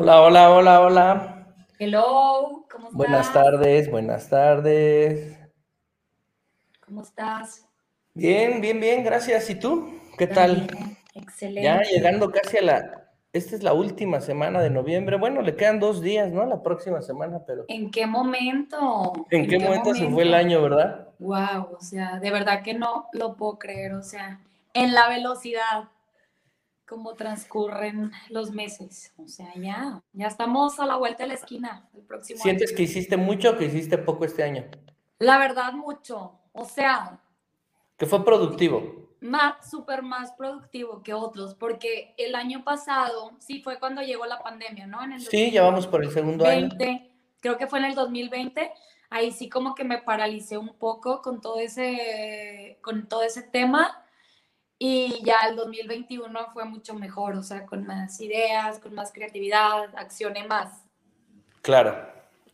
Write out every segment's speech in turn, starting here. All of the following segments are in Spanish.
Hola, hola, hola, hola. Hello, ¿cómo estás? Buenas tardes, buenas tardes. ¿Cómo estás? Bien, bien, bien, gracias. ¿Y tú? ¿Qué tal? Excelente. Ya llegando casi a la... Esta es la última semana de noviembre. Bueno, le quedan dos días, ¿no? La próxima semana, pero... ¿En qué momento? ¿En qué momento se fue el año, verdad? Wow, o sea, de verdad que no lo puedo creer, o sea, en la velocidad como transcurren los meses, o sea, ya, ya estamos a la vuelta de la esquina el próximo ¿Sientes año. que hiciste mucho o que hiciste poco este año? La verdad, mucho, o sea, Que fue productivo. más, súper más productivo que otros, porque el año pasado, sí fue cuando llegó la pandemia, ¿no? En el Sí, ya vamos por el segundo año. 2020, creo que fue en el 2020, ahí sí como que me paralicé un poco con todo ese, con todo ese tema y ya el 2021 fue mucho mejor, o sea, con más ideas, con más creatividad, accioné más. Claro.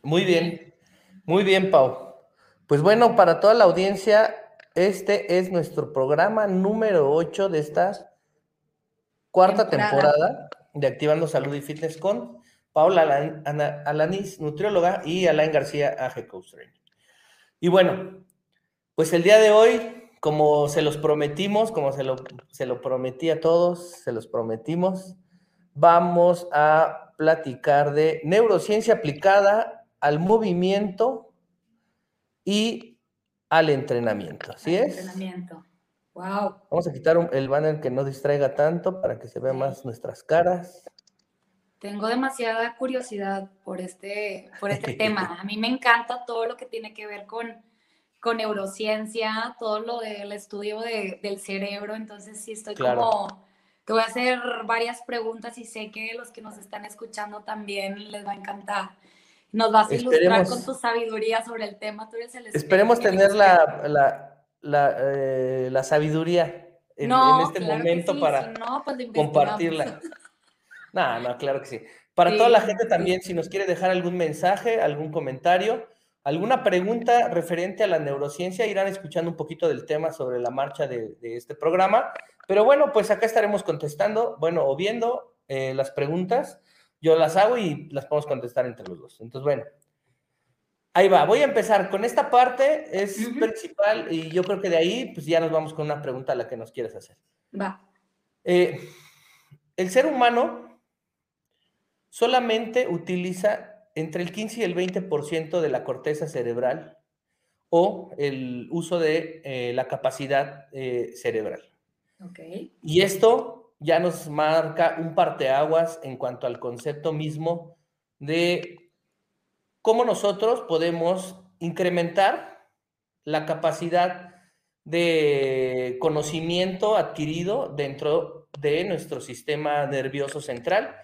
Muy bien. Muy bien, Pau. Pues bueno, para toda la audiencia, este es nuestro programa número 8 de esta cuarta Temporada. temporada de Activando Salud y Fitness con Paula Alan- Ana- Alanis, nutrióloga, y Alain García, AG Coach Training. Y bueno, pues el día de hoy, como se los prometimos, como se lo, se lo prometí a todos, se los prometimos, vamos a platicar de neurociencia aplicada al movimiento y al entrenamiento. ¿Así al es? Entrenamiento. Wow. Vamos a quitar un- el banner que no distraiga tanto para que se vean Sí. más nuestras caras. Tengo demasiada curiosidad por este, por este tema. A mí me encanta todo lo que tiene que ver con, con neurociencia, todo lo del estudio de- del cerebro. Entonces sí estoy Claro. como, te voy a hacer varias preguntas y sé que los que nos están escuchando también les va a encantar. Nos vas a ilustrar Esperemos- con tu sabiduría sobre el tema. Tú eres el Esperemos tener la, la, la, eh, la sabiduría en, No, en este claro momento sí, para si no, pues compartirla. No, no, claro que sí. Para Sí, toda la gente también, si nos quiere dejar algún mensaje, algún comentario, alguna pregunta referente a la neurociencia, irán escuchando un poquito del tema sobre la marcha de, de este programa. Pero bueno, pues acá estaremos contestando, bueno, o viendo eh, las preguntas. Yo las hago y las podemos contestar entre los dos. Entonces, bueno, ahí va. Voy a empezar con esta parte, es principal y yo creo que de ahí, pues ya nos vamos con una pregunta a la que nos quieras hacer. Va. Eh, el ser humano solamente utiliza entre el 15 y el 20% de la corteza cerebral o el uso de eh, la capacidad eh, cerebral. Ok. Y esto ya nos marca un parteaguas en cuanto al concepto mismo de cómo nosotros podemos incrementar la capacidad de conocimiento adquirido dentro de nuestro sistema nervioso central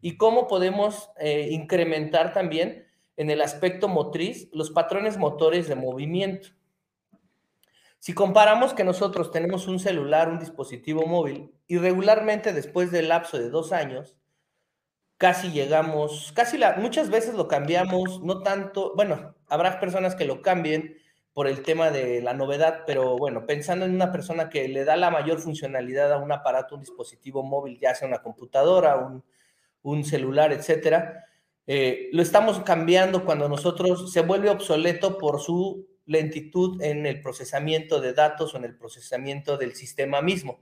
y cómo podemos eh, incrementar también en el aspecto motriz los patrones motores de movimiento. Si comparamos que nosotros tenemos un celular, un dispositivo móvil, y regularmente después del lapso de dos años, casi llegamos, casi la, muchas veces lo cambiamos, no tanto, bueno, habrá personas que lo cambien por el tema de la novedad, pero bueno, pensando en una persona que le da la mayor funcionalidad a un aparato, un dispositivo móvil, ya sea una computadora, un, un celular, etcétera, eh, lo estamos cambiando cuando nosotros se vuelve obsoleto por su lentitud en el procesamiento de datos o en el procesamiento del sistema mismo.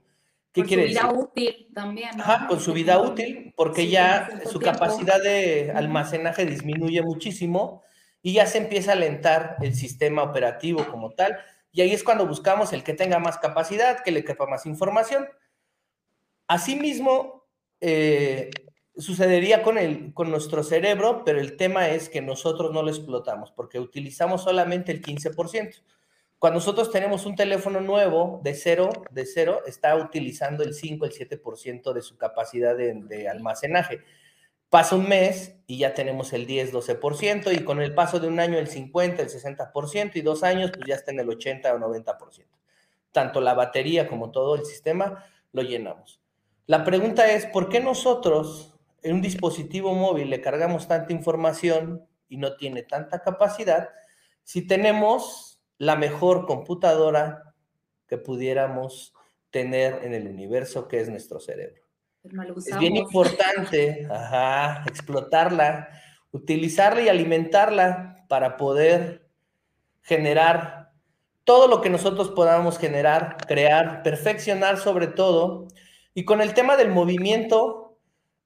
¿Qué quiere su vida decir? útil también. ¿no? Ajá, con su vida útil, porque Sí, ya su tiempo. capacidad de almacenaje disminuye muchísimo y ya se empieza a alentar el sistema operativo como tal. Y ahí es cuando buscamos el que tenga más capacidad, que le quepa más información. Asimismo, eh, sucedería con, el, con nuestro cerebro, pero el tema es que nosotros no lo explotamos porque utilizamos solamente el 15%. Cuando nosotros tenemos un teléfono nuevo de cero, de cero, está utilizando el 5, el 7% de su capacidad de, de almacenaje. Pasa un mes y ya tenemos el 10, 12%, y con el paso de un año el 50, el 60%, y dos años, pues ya está en el 80 o 90%. Tanto la batería como todo el sistema lo llenamos. La pregunta es, ¿por qué nosotros en un dispositivo móvil le cargamos tanta información y no tiene tanta capacidad si tenemos la mejor computadora que pudiéramos tener en el universo que es nuestro cerebro? Es bien importante, ajá, explotarla, utilizarla y alimentarla para poder generar todo lo que nosotros podamos generar, crear, perfeccionar sobre todo. Y con el tema del movimiento,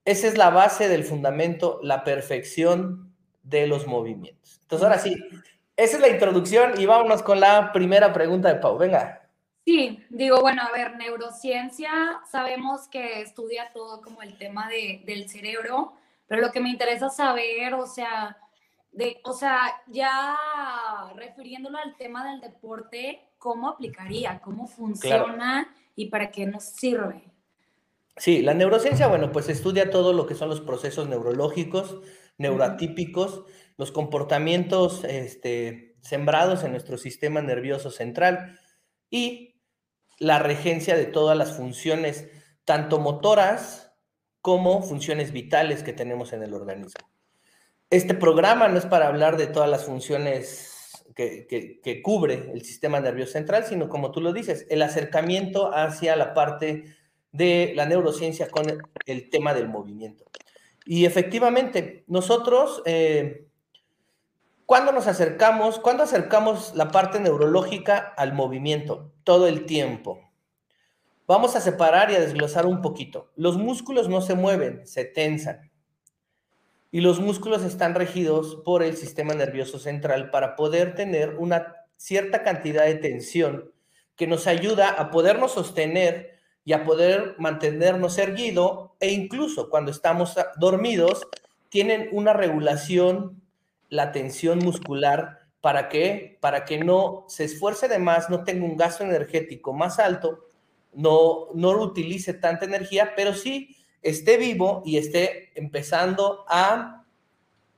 esa es la base del fundamento, la perfección de los movimientos. Entonces, ahora sí, esa es la introducción y vámonos con la primera pregunta de Pau. Venga. Sí, digo, bueno, a ver, neurociencia, sabemos que estudia todo como el tema de, del cerebro, pero lo que me interesa saber, o sea, de, o sea, ya refiriéndolo al tema del deporte, ¿cómo aplicaría? ¿Cómo funciona y para qué nos sirve? Sí, la neurociencia, bueno, pues estudia todo lo que son los procesos neurológicos, neuroatípicos, los comportamientos este, sembrados en nuestro sistema nervioso central y la regencia de todas las funciones, tanto motoras como funciones vitales que tenemos en el organismo. Este programa no es para hablar de todas las funciones que, cubre el sistema nervioso central, sino como tú lo dices, el acercamiento hacia la parte de la neurociencia con el, tema del movimiento. Y efectivamente, nosotros, eh, cuando nos acercamos, cuando acercamos la parte neurológica al movimiento? todo el tiempo. Vamos a separar y a desglosar un poquito. Los músculos no se mueven, se tensan. Y los músculos están regidos por el sistema nervioso central para poder tener una cierta cantidad de tensión que nos ayuda a podernos sostener y a poder mantenernos erguido e incluso cuando estamos dormidos tienen una regulación la tensión muscular ¿Para qué? Para que no se esfuerce de más, no tenga un gasto energético más alto, no, no utilice tanta energía, pero sí esté vivo y esté empezando a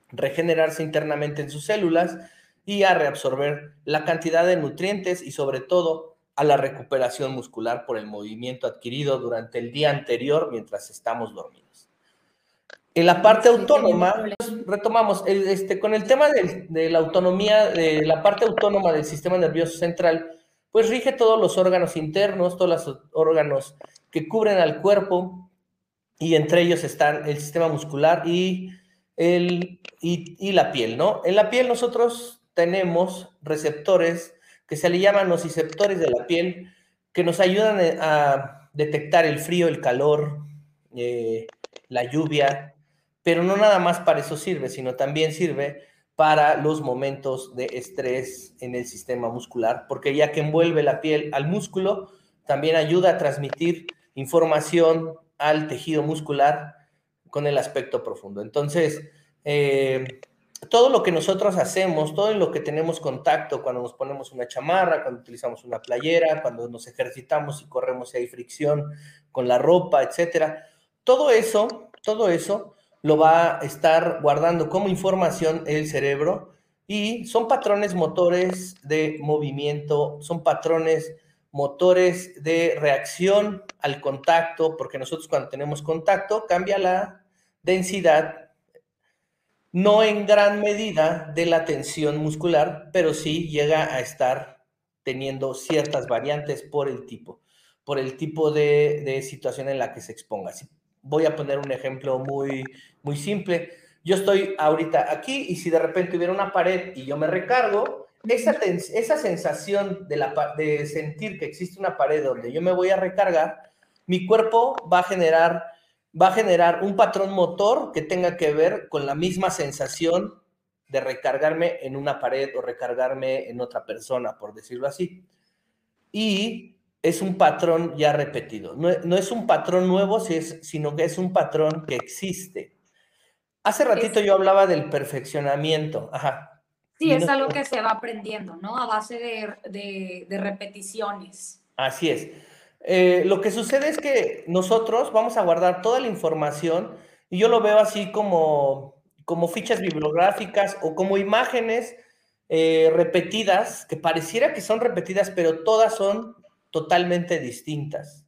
regenerarse internamente en sus células y a reabsorber la cantidad de nutrientes y sobre todo a la recuperación muscular por el movimiento adquirido durante el día anterior mientras estamos dormidos. En la parte autónoma, retomamos, este, con el tema de, la autonomía, de la parte autónoma del sistema nervioso central, pues rige todos los órganos internos, todos los órganos que cubren al cuerpo, y entre ellos están el sistema muscular y, el, y, la piel, ¿no? En la piel nosotros tenemos receptores que se le llaman nociceptores de la piel, que nos ayudan a detectar el frío, el calor, eh, la lluvia, pero no nada más para eso sirve, sino también sirve para los momentos de estrés en el sistema muscular, porque ya que envuelve la piel al músculo, también ayuda a transmitir información al tejido muscular con el aspecto profundo. Entonces, eh, todo lo que nosotros hacemos, todo lo que tenemos contacto, cuando nos ponemos una chamarra, cuando utilizamos una playera, cuando nos ejercitamos y corremos y hay fricción con la ropa, etcétera, todo eso, todo eso lo va a estar guardando como información el cerebro y son patrones motores de movimiento, son patrones motores de reacción al contacto, porque nosotros cuando tenemos contacto cambia la densidad, no en gran medida de la tensión muscular, pero sí llega a estar teniendo ciertas variantes por el tipo, por el tipo de, de situación en la que se exponga voy a poner un ejemplo muy, muy simple. Yo estoy ahorita aquí y si de repente hubiera una pared y yo me recargo, esa, esa sensación de, la, de sentir que existe una pared donde yo me voy a recargar, mi cuerpo va a generar va a generar un patrón motor que tenga que ver con la misma sensación de recargarme en una pared o recargarme en otra persona, por decirlo así. Y es un patrón ya repetido. No, es un patrón nuevo, sino que es un patrón que existe. Hace ratito yo hablaba del perfeccionamiento. Ajá. Sí, es algo que se va aprendiendo, ¿no? A base de, repeticiones. Así es. Eh, lo que sucede es que nosotros vamos a guardar toda la información y yo lo veo así como, como fichas bibliográficas o como imágenes eh, repetidas, que pareciera que son repetidas, pero todas son totalmente distintas.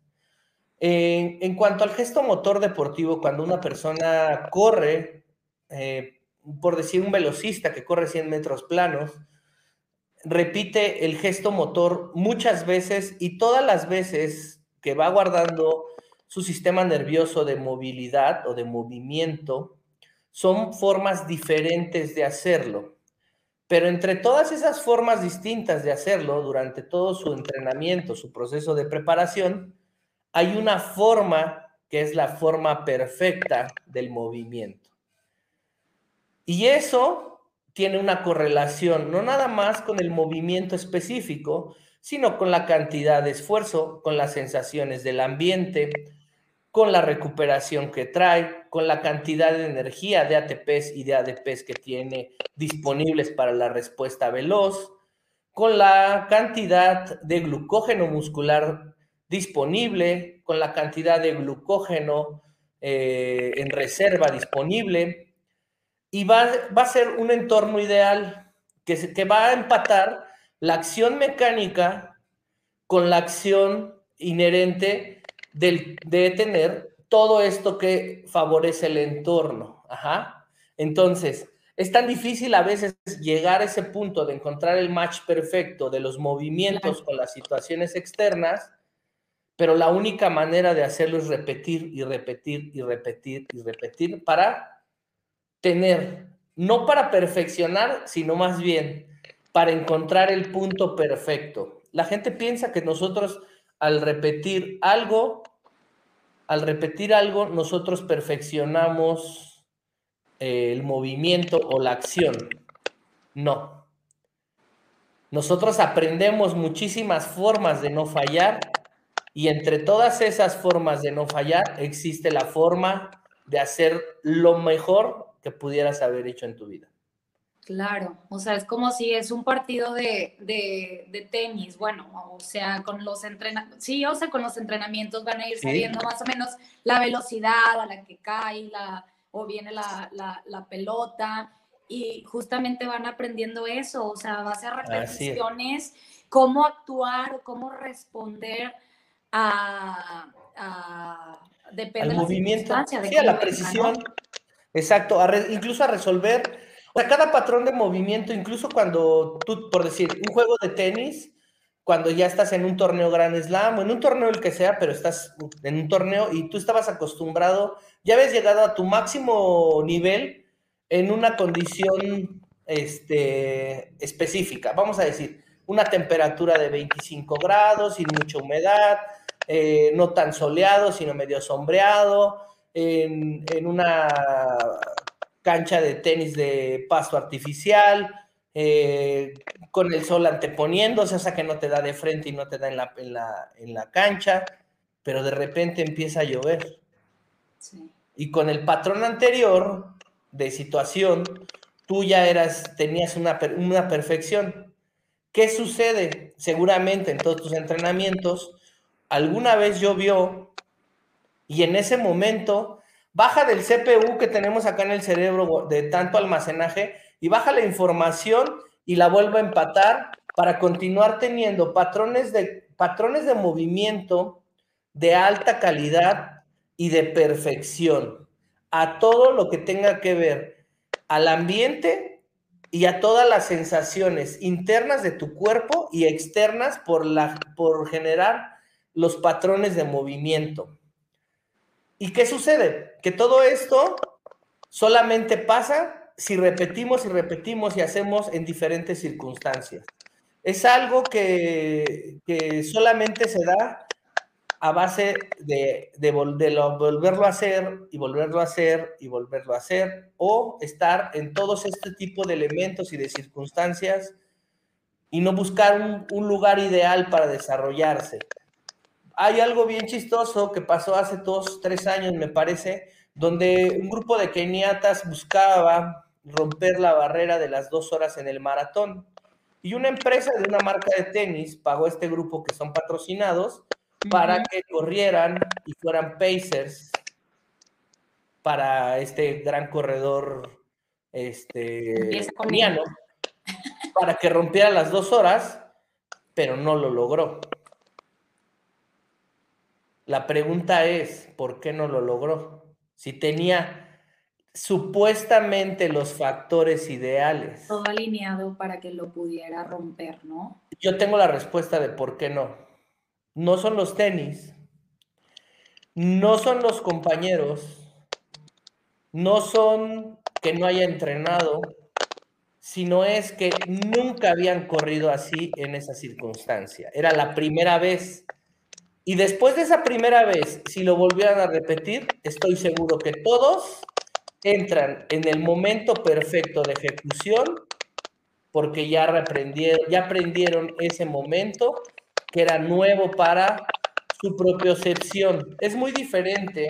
En, cuanto al gesto motor deportivo, cuando una persona corre, eh, por decir un velocista que corre 100 metros planos, repite el gesto motor muchas veces y todas las veces que va guardando su sistema nervioso de movilidad o de movimiento, son formas diferentes de hacerlo. Pero entre todas esas formas distintas de hacerlo durante todo su entrenamiento, su proceso de preparación, hay una forma que es la forma perfecta del movimiento. Y eso tiene una correlación no nada más con el movimiento específico, sino con la cantidad de esfuerzo, con las sensaciones del ambiente, con la recuperación que trae, con la cantidad de energía de ATPs y de ADPs que tiene disponibles para la respuesta veloz, con la cantidad de glucógeno muscular disponible, con la cantidad de glucógeno eh, en reserva disponible, y va, va, a ser un entorno ideal que, que va a empatar la acción mecánica con la acción inherente de tener todo esto que favorece el entorno. Ajá. Entonces, es tan difícil a veces llegar a ese punto de encontrar el match perfecto de los movimientos con las situaciones externas, pero la única manera de hacerlo es repetir y repetir y repetir y repetir para tener, no para perfeccionar, sino más bien para encontrar el punto perfecto. La gente piensa que nosotros al repetir algo, al repetir algo, nosotros perfeccionamos eh, el movimiento o la acción. No. Nosotros aprendemos muchísimas formas de no fallar y entre todas esas formas de no fallar existe la forma de hacer lo mejor que pudieras haber hecho en tu vida. Claro, o sea, es como si es un partido de, tenis, bueno, o sea, con los entrenamientos, sí, o sea, con los entrenamientos van a ir sabiendo más o menos la velocidad a la que cae la, o viene la, pelota, y justamente van aprendiendo eso, o sea, va a ser repeticiones, cómo actuar, cómo responder a, depende Al movimiento, de sí, a la precisión, exacto, incluso a resolver cada patrón de movimiento, incluso cuando tú, por decir, un juego de tenis, cuando ya estás en un torneo Grand Slam o en un torneo el que sea, pero estás en un torneo y tú estabas acostumbrado, ya habías llegado a tu máximo nivel en una condición este, específica, vamos a decir, una temperatura de 25 grados, sin mucha humedad, eh, no tan soleado, sino medio sombreado, en, en una cancha de tenis de pasto artificial, eh, con el sol anteponiéndose, o sea que no te da de frente y no te da en la, en la, cancha, pero de repente empieza a llover. Y con el patrón anterior de situación, tú ya eras, tenías una, una perfección. ¿Qué sucede? Seguramente en todos tus entrenamientos, alguna vez llovió y en ese momento baja del CPU que tenemos acá en el cerebro de tanto almacenaje y baja la información y la vuelve a empatar para continuar teniendo patrones de, patrones de movimiento de alta calidad y de perfección a todo lo que tenga que ver al ambiente y a todas las sensaciones internas de tu cuerpo y externas por, la, por generar los patrones de movimiento. ¿Y qué sucede? Que todo esto solamente pasa si repetimos y repetimos y hacemos en diferentes circunstancias. Es algo que, solamente se da a base de, de, volverlo a hacer y volverlo a hacer y volverlo a hacer, o estar en todos este tipo de elementos y de circunstancias y no buscar un lugar ideal para desarrollarse hay algo bien chistoso que pasó hace dos, tres años, me parece, donde un grupo de keniatas buscaba romper la barrera de las dos horas en el maratón. Y una empresa de una marca de tenis pagó a este grupo que son patrocinados para que corrieran y fueran pacers para este gran corredor este, keniano, para que rompiera las dos horas, pero no lo logró. La pregunta es, ¿por qué no lo logró? Si tenía supuestamente los factores ideales. Todo alineado para que lo pudiera romper, ¿no? Yo tengo la respuesta de por qué no. No son los tenis, no son los compañeros, no son que no haya entrenado, sino es que nunca habían corrido así en esa circunstancia. Era la primera vez. Y después de esa primera vez, si lo volvieran a repetir, estoy seguro que todos entran en el momento perfecto de ejecución porque ya aprendieron, ese momento que era nuevo para su propiocepción. Es muy diferente.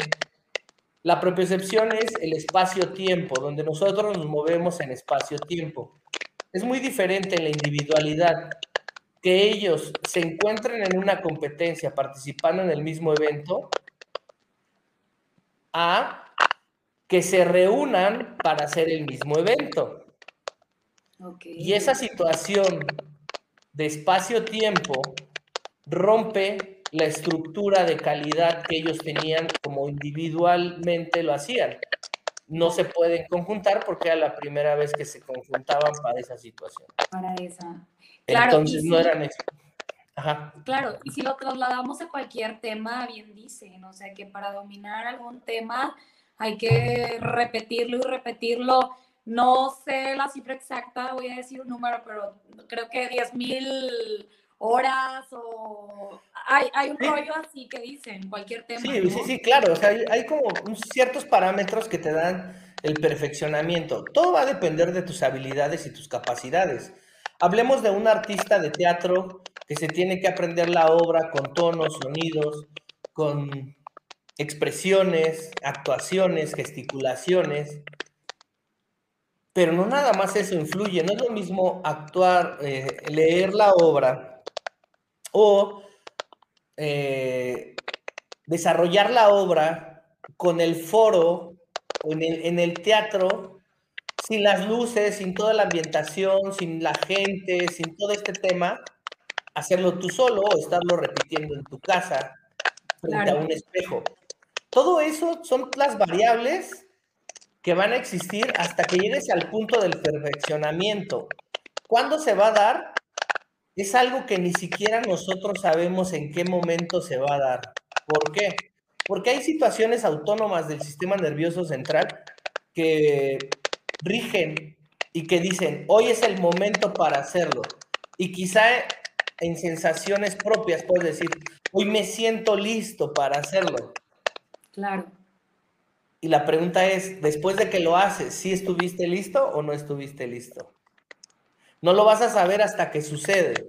La propiocepción es el espacio-tiempo, donde nosotros nos movemos en espacio-tiempo. Es muy diferente en la individualidad que ellos se encuentren en una competencia participando en el mismo evento a que se reúnan para hacer el mismo evento. Y esa situación de espacio-tiempo rompe la estructura de calidad que ellos tenían como individualmente lo hacían. No se pueden conjuntar porque era la primera vez que se conjuntaban para esa situación. Para esa. Claro, Entonces no eran Ajá. Claro, y si lo trasladamos a cualquier tema, bien dicen, o sea que para dominar algún tema hay que repetirlo y repetirlo. No sé la cifra exacta, voy a decir un número, pero creo que 10 mil horas o hay, hay un rollo así que dicen, cualquier tema. Sí, sí, sí, claro, o sea, hay, como ciertos parámetros que te dan el perfeccionamiento. Todo va a depender de tus habilidades y tus capacidades. Hablemos de un artista de teatro que se tiene que aprender la obra con tonos, sonidos, con expresiones, actuaciones, gesticulaciones. Pero no nada más eso influye, no es lo mismo actuar, eh, leer la obra o eh, desarrollar la obra con el foro o en el, teatro, sin las luces, sin toda la ambientación, sin la gente, sin todo este tema, hacerlo tú solo o estarlo repitiendo en tu casa frente a un espejo. Todo eso son las variables que van a existir hasta que llegues al punto del perfeccionamiento. ¿Cuándo se va a dar? es algo que ni siquiera nosotros sabemos en qué momento se va a dar. ¿Por qué? Porque hay situaciones autónomas del sistema nervioso central que rigen y que dicen, hoy es el momento para hacerlo. Y quizá en sensaciones propias puedes decir, hoy me siento listo para hacerlo. Claro. Y la pregunta es, después de que lo haces, ¿sí estuviste listo o no estuviste listo? No lo vas a saber hasta que sucede.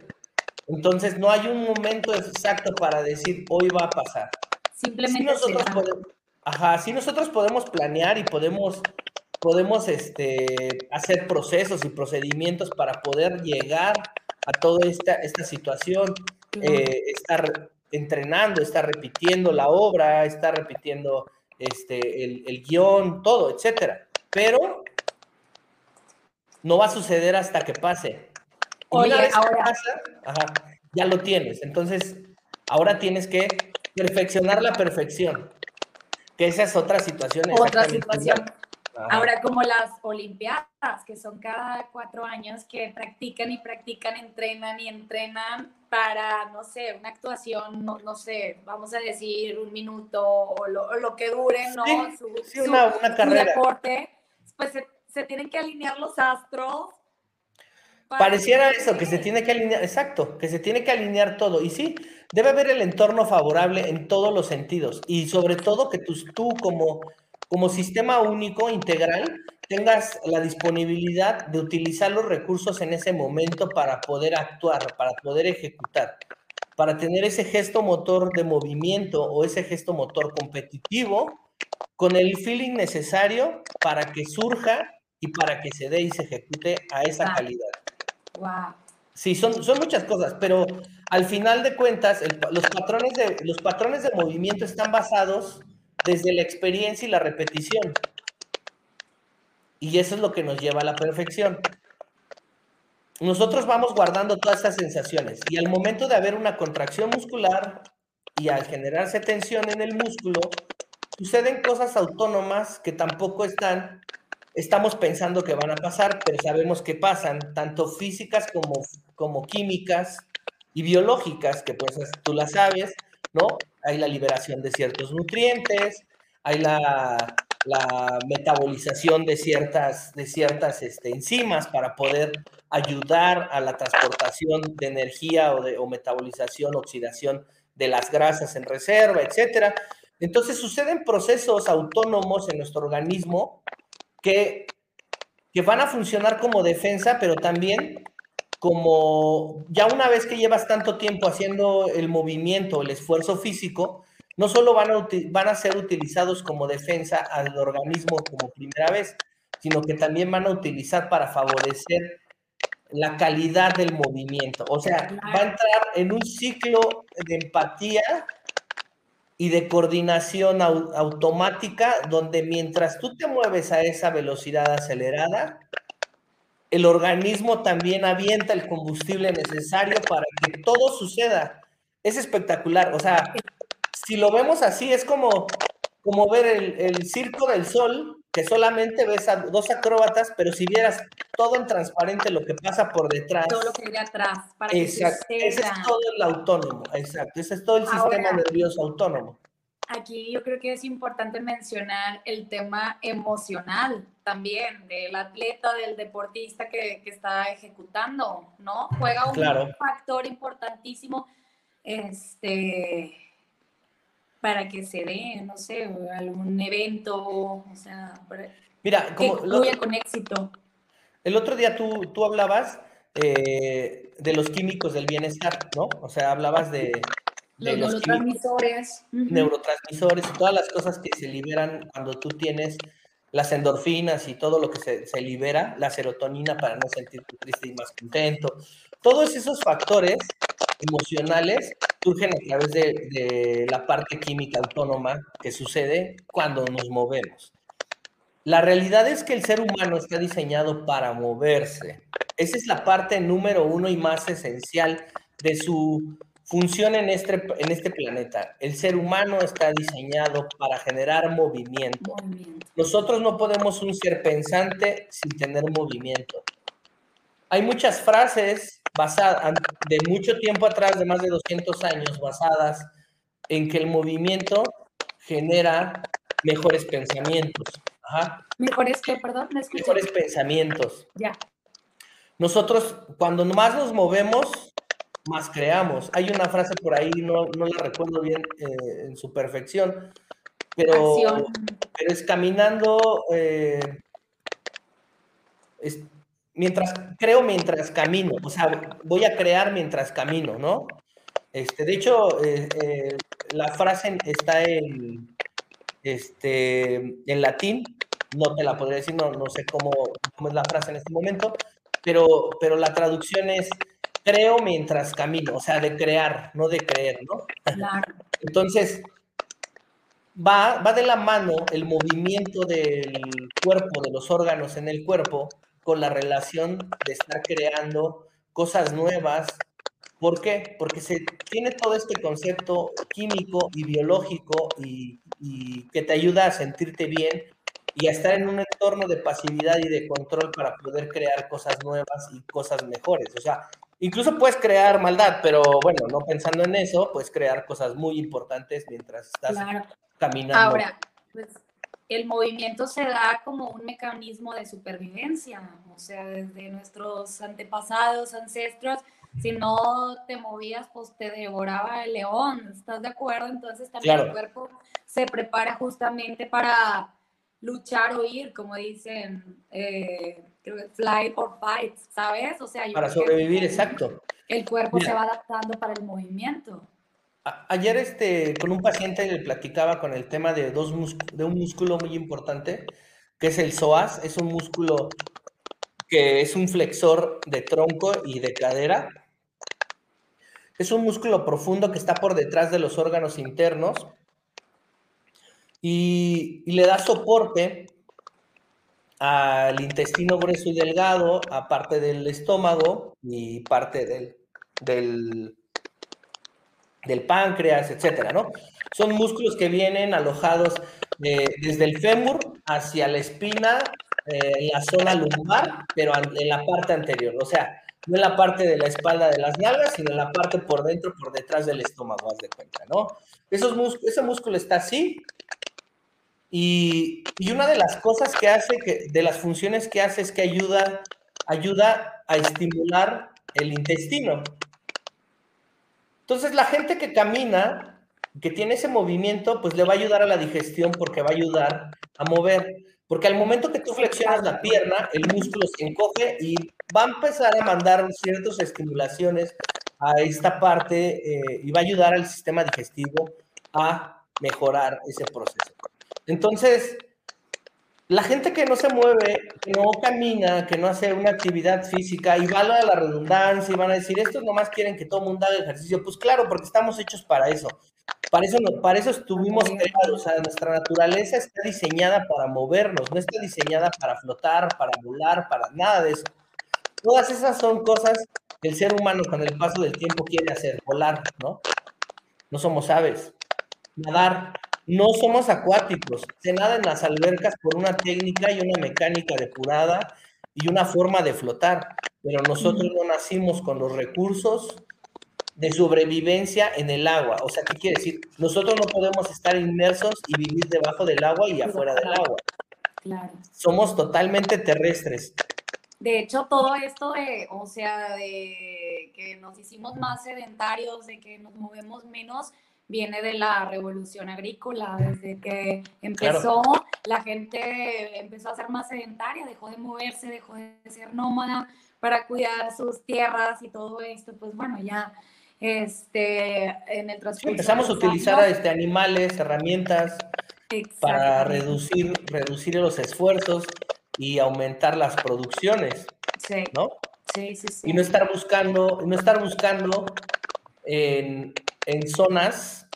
Entonces no hay un momento exacto para decir hoy va a pasar. Simplemente. nosotros, podemos, ajá, si nosotros podemos planear y podemos, podemos este, hacer procesos y procedimientos para poder llegar a toda esta, esta situación, eh, estar entrenando, estar repitiendo la obra, estar repitiendo este, el, el guion, todo, etcétera. Pero no va a suceder hasta que pase. Oye, ahora... ya lo tienes. Entonces, ahora tienes que perfeccionar la perfección. Que esa es otra situación. Otra situación. Ahora, como las Olimpiadas, que son cada cuatro años, que practican y practican, entrenan y entrenan para, no sé, una actuación, no, sé, vamos a decir un minuto o lo, que dure, ¿no? Sí, una, carrera. deporte, pues se tienen que alinear los astros. Pareciera eso, que se tiene que alinear, exacto, que se tiene que alinear todo. Y sí, debe haber el entorno favorable en todos los sentidos. Y sobre todo que tú, tú como, como sistema único, integral, tengas la disponibilidad de utilizar los recursos en ese momento para poder actuar, para poder ejecutar, para tener ese gesto motor de movimiento o ese gesto motor competitivo con el feeling necesario para que surja y para que se dé y se ejecute a esa calidad. Wow. Sí, son, son muchas cosas, pero al final de cuentas, los, patrones de, los patrones de movimiento están basados desde la experiencia y la repetición. Y eso es lo que nos lleva a la perfección. Nosotros vamos guardando todas estas sensaciones y al momento de haber una contracción muscular y al generarse tensión en el músculo, suceden cosas autónomas que tampoco están estamos pensando que van a pasar, pero sabemos que pasan, tanto físicas como, como químicas y biológicas, que pues tú las sabes, Hay la liberación de ciertos nutrientes, hay la, metabolización de ciertas, de ciertas este, enzimas para poder ayudar a la transportación de energía o, o metabolización, oxidación de las grasas en reserva, etcétera. Entonces suceden procesos autónomos en nuestro organismo que, que van a funcionar como defensa, pero también como ya una vez que llevas tanto tiempo haciendo el movimiento, el esfuerzo físico, no solo van a, van a ser utilizados como defensa al organismo como primera vez, sino que también van a utilizar para favorecer la calidad del movimiento. O sea, va a entrar en un ciclo de empatía y de coordinación automática donde mientras tú te mueves a esa velocidad acelerada, el organismo también avienta el combustible necesario para que todo suceda. Es espectacular. O sea, si lo vemos así, es como, como ver el, el circo del sol que solamente ves a dos acróbatas, pero si vieras todo en transparente lo que pasa por detrás. Todo lo que viene atrás. Para exacto. ese es todo el autónomo, exacto. Ese es todo el sistema nervioso autónomo. Aquí yo creo que es importante mencionar el tema emocional también del atleta, del deportista que, que está ejecutando, ¿no? Juega un factor importantísimo. Este, para que se dé, no sé, algún evento, o sea, Mira, como que con éxito. El otro día tú, tú hablabas eh, de los químicos del bienestar, ¿no? O sea, hablabas de... los, neurotransmisores. Neurotransmisores y todas las cosas que se liberan cuando tú tienes las endorfinas y todo lo que se, se libera, la serotonina para no sentirte triste y más contento. Todos esos factores emocionales surgen a través de, la parte química autónoma que sucede cuando nos movemos. La realidad es que el ser humano está diseñado para moverse. Esa es la parte número uno y más esencial de su función en este, en este planeta. El ser humano está diseñado para generar movimiento. Nosotros no podemos un ser pensante sin tener movimiento. Hay muchas frases basadas de mucho tiempo atrás, de más de 200 años, basadas en que el movimiento genera mejores pensamientos. ¿Mejores qué, perdón? mejores pensamientos. Ya. Nosotros, cuando más nos movemos, más creamos. Hay una frase por ahí, no, no la recuerdo bien eh, en su perfección, pero, pero es caminando, eh, mientras, creo mientras camino, o sea, voy a crear mientras camino, ¿no? Este, de hecho, eh, eh, la frase está en, este, en latín, no te la podría decir, no, no sé cómo, cómo, es la frase en este momento, pero, pero la traducción es creo mientras camino, o sea, de crear, no de creer, ¿no? Claro. Entonces, va, va de la mano el movimiento del cuerpo, de los órganos en el cuerpo, con la relación de estar creando cosas nuevas. ¿Por qué? Porque se tiene todo este concepto químico y biológico y, que te ayuda a sentirte bien y a estar en un entorno de pasividad y de control para poder crear cosas nuevas y cosas mejores. O sea, incluso puedes crear maldad, pero bueno, no pensando en eso, puedes crear cosas muy importantes mientras estás caminando. Ahora, pues el movimiento se da como un mecanismo de supervivencia, o sea, desde nuestros antepasados, ancestros, si no te movías, pues te devoraba el león, ¿estás de acuerdo? Entonces también el cuerpo se prepara justamente para luchar o ir, como dicen, eh, fly or fight, ¿sabes? O sea, para sobrevivir, exacto. El cuerpo se va adaptando para el movimiento. Ayer este, con un paciente le platicaba con el tema de, dos de un músculo muy importante, que es el psoas. Es un músculo que es un flexor de tronco y de cadera. Es un músculo profundo que está por detrás de los órganos internos y, le da soporte al intestino grueso y delgado, a parte del estómago y parte del, del del páncreas, etcétera, ¿no? Son músculos que vienen alojados desde el fémur hacia la espina, eh, la zona lumbar, pero en la parte anterior. O sea, no en la parte de la espalda de las nalgas, sino en la parte por dentro, por detrás del estómago, haz de cuenta, ¿no? Ese músculo está así, y, una de las cosas que hace, que, de las funciones que hace es que ayuda, ayuda a estimular el intestino. Entonces, la gente que camina, que tiene ese movimiento, pues le va a ayudar a la digestión porque va a ayudar a mover. Porque al momento que tú flexionas la pierna, el músculo se encoge y va a empezar a mandar ciertas estimulaciones a esta parte eh, y va a ayudar al sistema digestivo a mejorar ese proceso. Entonces, la gente que no se mueve, que no camina, que no hace una actividad física y va a la redundancia y van a decir, estos nomás quieren que todo el mundo haga ejercicio. Pues claro, porque estamos hechos para eso. Para eso, no, para eso estuvimos creados, o sea, nuestra naturaleza está diseñada para movernos, no está diseñada para flotar, para volar, para nada de eso. Todas esas son cosas que el ser humano con el paso del tiempo quiere hacer, volar, ¿no? No somos aves, nadar, no somos acuáticos, se nada en las albercas por una técnica y una mecánica depurada y una forma de flotar, pero nosotros no nacimos con los recursos de sobrevivencia en el agua. O sea, ¿qué quiere decir? Nosotros no podemos estar inmersos y vivir debajo del agua y afuera del agua. Claro. Somos totalmente terrestres. De hecho, todo esto de, o sea, de que nos hicimos más sedentarios, de que nos movemos menos, viene de la revolución agrícola. Desde que empezó, la gente empezó a ser más sedentaria, dejó de moverse, dejó de ser nómada para cuidar sus tierras y todo esto. Pues bueno, ya este, en el transcurso. Empezamos a utilizar este, animales, herramientas para reducir, reducir los esfuerzos y aumentar las producciones. Sí. ¿No? Sí, sí, sí. Y no estar buscando, no estar buscando en, en zonas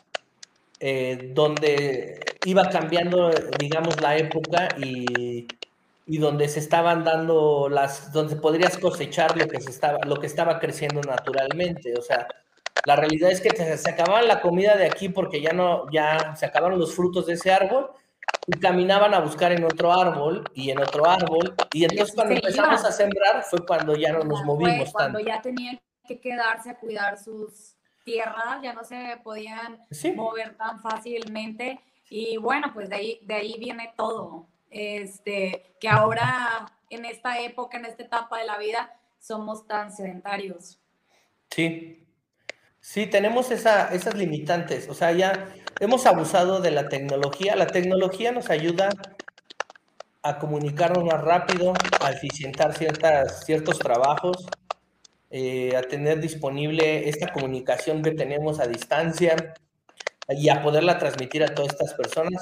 eh, donde iba cambiando, digamos, la época y, y, donde se estaban dando las, donde podrías cosechar lo que se estaba, lo que estaba creciendo naturalmente. O sea, la realidad es que se, acababan la comida de aquí porque ya no, ya se acabaron los frutos de ese árbol y caminaban a buscar en otro árbol y en otro árbol. Y entonces cuando empezamos a sembrar fue cuando ya no nos movimos cuando ya tenían que quedarse a cuidar sus tierras, ya no se podían mover tan fácilmente. Y bueno, pues de ahí, de ahí viene todo. Este, que ahora en esta época, en esta etapa de la vida, somos tan sedentarios. Sí, Sí, tenemos esas limitantes. O sea, ya hemos abusado de la tecnología. La tecnología nos ayuda a comunicarnos más rápido, a eficientar ciertas, ciertos trabajos, eh, a tener disponible esta comunicación que tenemos a distancia y a poderla transmitir a todas estas personas.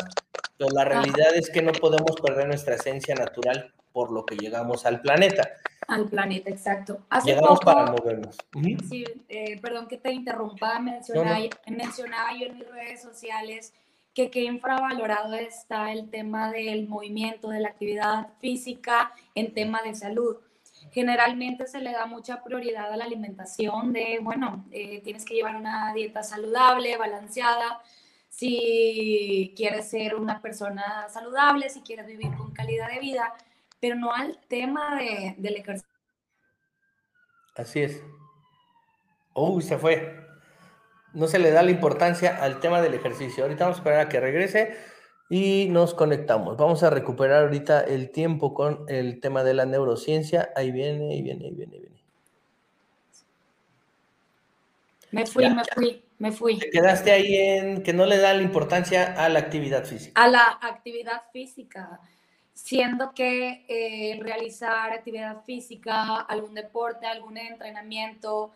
Pero la realidad es que no podemos perder nuestra esencia natural por lo que llegamos al planeta. Al planeta, exacto. Hace llegamos para movernos. Sí, eh, perdón que te interrumpa, mencionaba, mencionaba yo en mis redes sociales que qué infravalorado está el tema del movimiento, de la actividad física en tema de salud. Generalmente se le da mucha prioridad a la alimentación de, bueno, eh, tienes que llevar una dieta saludable, balanceada, si quieres ser una persona saludable, si quieres vivir con calidad de vida, pero no al tema de, del ejercicio. Así es. Uy, se fue. No se le da la importancia al tema del ejercicio. Ahorita vamos a esperar a que regrese y nos conectamos. Vamos a recuperar ahorita el tiempo con el tema de la neurociencia. Ahí viene, ahí viene, ahí viene, ahí viene. Me fui, me fui, me fui. Te quedaste ahí en que no le da la importancia a la actividad física. A la actividad física siendo que eh, realizar actividad física, algún deporte, algún entrenamiento,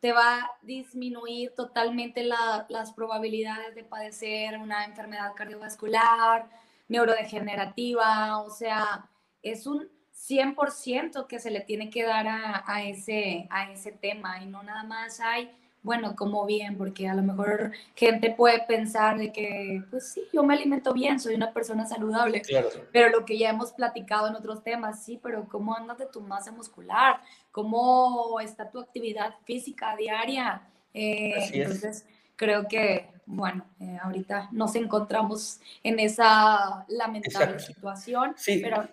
te va a disminuir totalmente las probabilidades de padecer una enfermedad cardiovascular, neurodegenerativa, o sea, es un 100% que se le tiene que dar a, a, ese, a ese tema y no nada más hay bueno, como bien, porque a lo mejor gente puede pensar de que, pues sí, yo me alimento bien, soy una persona saludable, pero lo que ya hemos platicado en otros temas, sí, pero ¿cómo andas de tu masa muscular? ¿Cómo está tu actividad física diaria? Eh, entonces, creo que, bueno, eh, ahorita nos encontramos en esa lamentable situación, sí. pero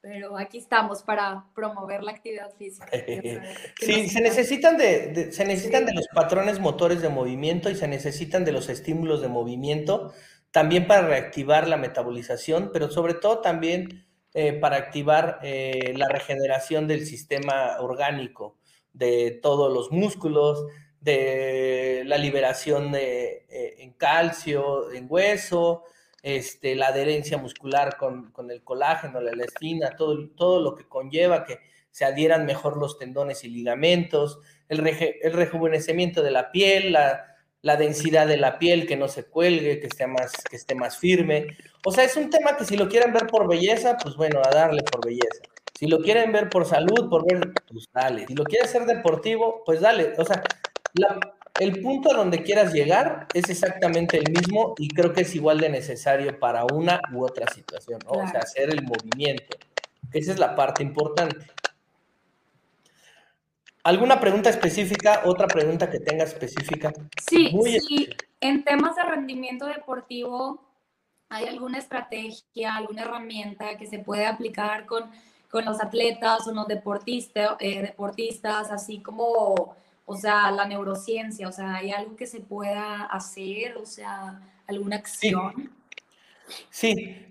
pero aquí estamos para promover la actividad física. sí, se necesitan de, se necesitan de los patrones motores de movimiento y se necesitan de los estímulos de movimiento, también para reactivar la metabolización, pero sobre todo también eh, para activar eh, la regeneración del sistema orgánico, de todos los músculos, de la liberación de, eh, en calcio, en hueso, este, la adherencia muscular con, el colágeno, la elastina, todo, todo lo que conlleva que se adhieran mejor los tendones y ligamentos, el, el rejuvenecimiento de la piel, la, densidad de la piel, que no se cuelgue, que esté, más, que esté más firme. O sea, es un tema que si lo quieren ver por belleza, pues bueno, a darle por belleza. Si lo quieren ver por salud, por ver, pues dale. Si lo quieres hacer deportivo, pues dale. O sea, el punto a donde quieras llegar es exactamente el mismo y creo que es igual de necesario para una u otra situación, o sea, hacer el movimiento. Esa es la parte importante. ¿Alguna pregunta específica? ¿Otra pregunta que tenga específica? Sí, sí. En temas de rendimiento deportivo, ¿hay alguna estrategia, alguna herramienta que se puede aplicar con, con los atletas o los deportistas, eh, deportistas, así como o sea, la neurociencia, o sea, ¿hay algo que se pueda hacer, o sea, alguna acción? Sí,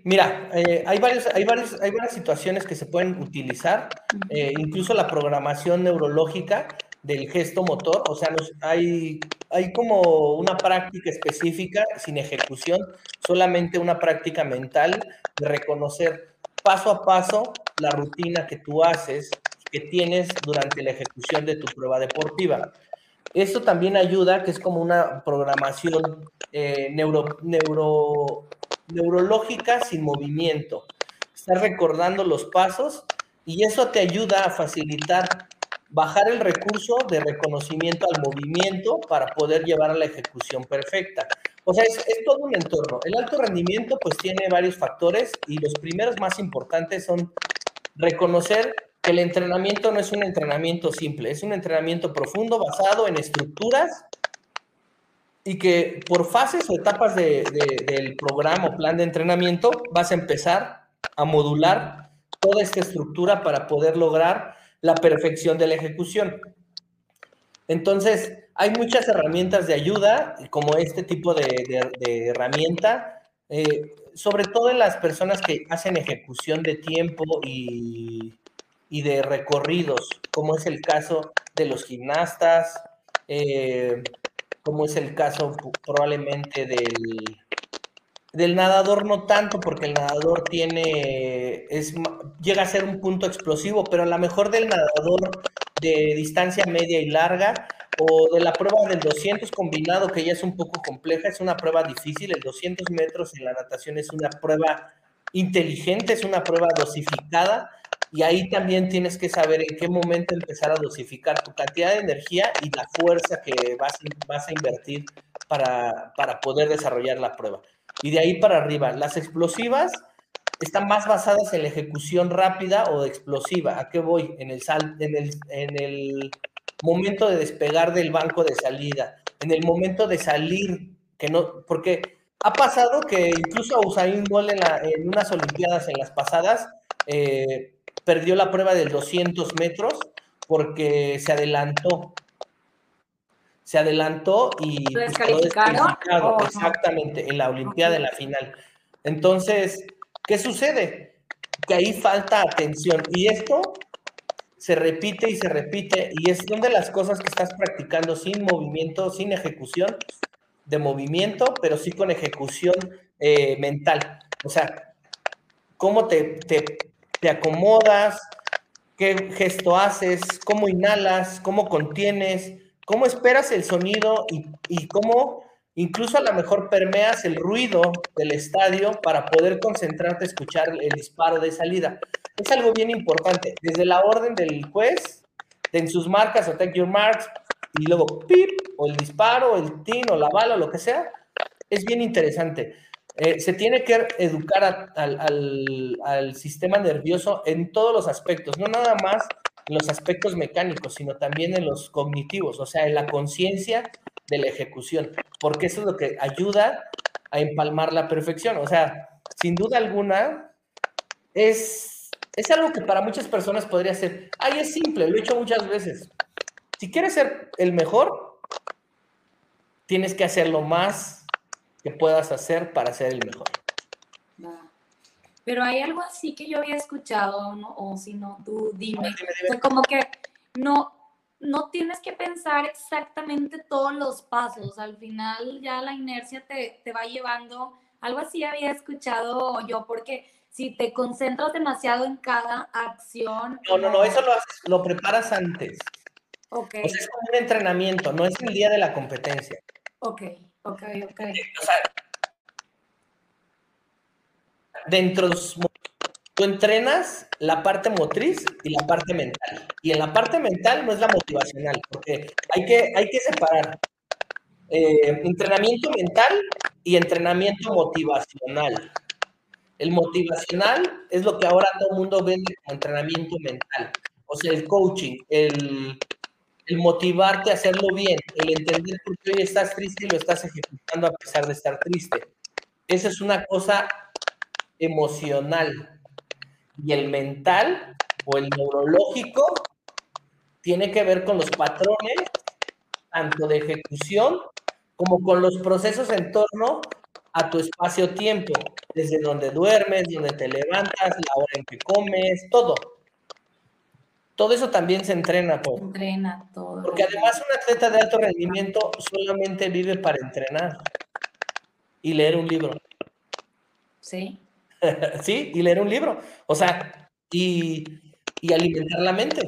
mira, eh, hay, varios, hay, varios, hay varias situaciones que se pueden utilizar, eh, incluso la programación neurológica del gesto motor, o sea, hay, hay como una práctica específica sin ejecución, solamente una práctica mental de reconocer paso a paso la rutina que tú haces que tienes durante la ejecución de tu prueba deportiva. Esto también ayuda, que es como una programación eh, neuro, neuro, neurológica sin movimiento. Estás recordando los pasos y eso te ayuda a facilitar bajar el recurso de reconocimiento al movimiento para poder llevar a la ejecución perfecta. O sea, es, es, todo un entorno. El alto rendimiento pues tiene varios factores y los primeros más importantes son reconocer el entrenamiento no es un entrenamiento simple, es un entrenamiento profundo basado en estructuras y que por fases o etapas del programa o plan de entrenamiento vas a empezar a modular toda esta estructura para poder lograr la perfección de la ejecución. Entonces, hay muchas herramientas de ayuda, como este tipo de, herramienta, eh, sobre todo en las personas que hacen ejecución de tiempo y, y de recorridos, como es el caso de los gimnastas, eh, como es el caso probablemente del, del nadador, no tanto, porque el nadador tiene, es, llega a ser un punto explosivo, pero a lo mejor del nadador de distancia media y larga, o de la prueba del 200 combinado, que ya es un poco compleja, es una prueba difícil, el 200 metros en la natación es una prueba inteligente, es una prueba dosificada, y ahí también tienes que saber en qué momento empezar a dosificar tu cantidad de energía y la fuerza que vas, vas a invertir para, para poder desarrollar la prueba. Y de ahí para arriba, las explosivas están más basadas en la ejecución rápida o explosiva. ¿A qué voy? En el, sal, en el, en el momento de despegar del banco de salida, en el momento de salir, que no, porque ha pasado que incluso a Usain Bolt en, en unas Olimpiadas en las pasadas, eh, perdió la prueba del 200 metros porque se adelantó. Se adelantó y pues, oh, exactamente en la Olimpiada en la final. Entonces, ¿qué sucede? Que ahí falta atención y esto se repite y se repite y es una de las cosas que estás practicando sin movimiento, sin ejecución de movimiento, pero sí con ejecución eh, mental. O sea, cómo te, te, te acomodas, qué gesto haces, cómo inhalas, cómo contienes, cómo esperas el sonido y, cómo incluso a lo mejor permeas el ruido del estadio para poder concentrarte a escuchar el disparo de salida. Es algo bien importante. Desde la orden del juez, en sus marcas o take your marks, y luego pip, o el disparo, el tin, o la bala, o lo que sea, es bien interesante. Eh, se tiene que educar al, sistema nervioso en todos los aspectos, no nada más en los aspectos mecánicos, sino también en los cognitivos, o sea, en la conciencia de la ejecución, porque eso es lo que ayuda a empalmar la perfección. O sea, sin duda alguna, es, es algo que para muchas personas podría ser, ay, es simple, lo he hecho muchas veces. Si quieres ser el mejor, tienes que hacer lo más que puedas hacer para ser el mejor. Pero hay algo así que yo había escuchado, ¿no? o si no, tú dime. como que no, no tienes que pensar exactamente todos los pasos. Al final ya la inercia te, te va llevando. Algo así había escuchado yo, porque si te concentras demasiado en cada acción. No, no, no, eso lo, lo preparas antes. Ok. O sea, es como un entrenamiento, no es el día de la competencia. Ok, ok, ok. O sea, dentro de tú entrenas la parte motriz y la parte mental. Y en la parte mental no es la motivacional, porque hay que, hay que separar eh, entrenamiento mental y entrenamiento motivacional. El motivacional es lo que ahora todo el mundo vende como entrenamiento mental. O sea, el coaching, el, el motivarte a hacerlo bien, el entender por qué hoy estás triste y lo estás ejecutando a pesar de estar triste. Esa es una cosa emocional. Y el mental o el neurológico tiene que ver con los patrones, tanto de ejecución como con los procesos en torno a tu espacio-tiempo, desde donde duermes, donde te levantas, la hora en que comes, todo. Todo eso también se entrena. Por, entrena todo. Porque además un atleta de alto rendimiento solamente vive para entrenar y leer un libro. Sí. sí, y leer un libro. O sea, y, y alimentar la mente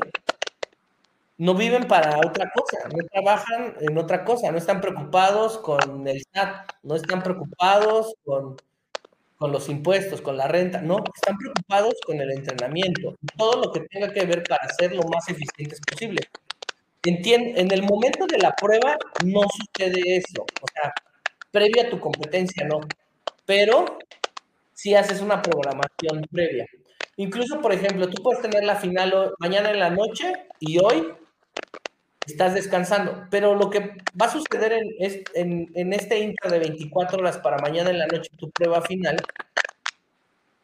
no viven para otra cosa, no trabajan en otra cosa, no están preocupados con el SAT, no están preocupados con, con los impuestos, con la renta, no, están preocupados con el entrenamiento, todo lo que tenga que ver para ser lo más eficientes posible. en el momento de la prueba no sucede eso, o sea, previa a tu competencia no, pero si haces una programación previa. Incluso, por ejemplo, tú puedes tener la final mañana en la noche y hoy estás descansando. Pero lo que va a suceder en, en, este intra de 24 horas para mañana en la noche, tu prueba final,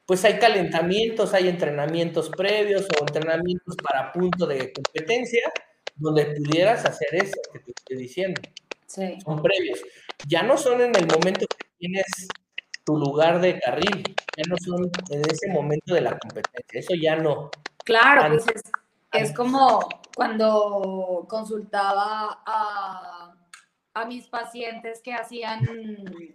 pues hay calentamientos, hay entrenamientos previos o entrenamientos para punto de competencia, donde pudieras hacer eso que te estoy diciendo. Sí. Son previos. Ya no son en el momento que tienes tu lugar de carril, ya no son en ese momento de la competencia, eso ya no. Claro, pues es como cuando consultaba a, mis pacientes que hacían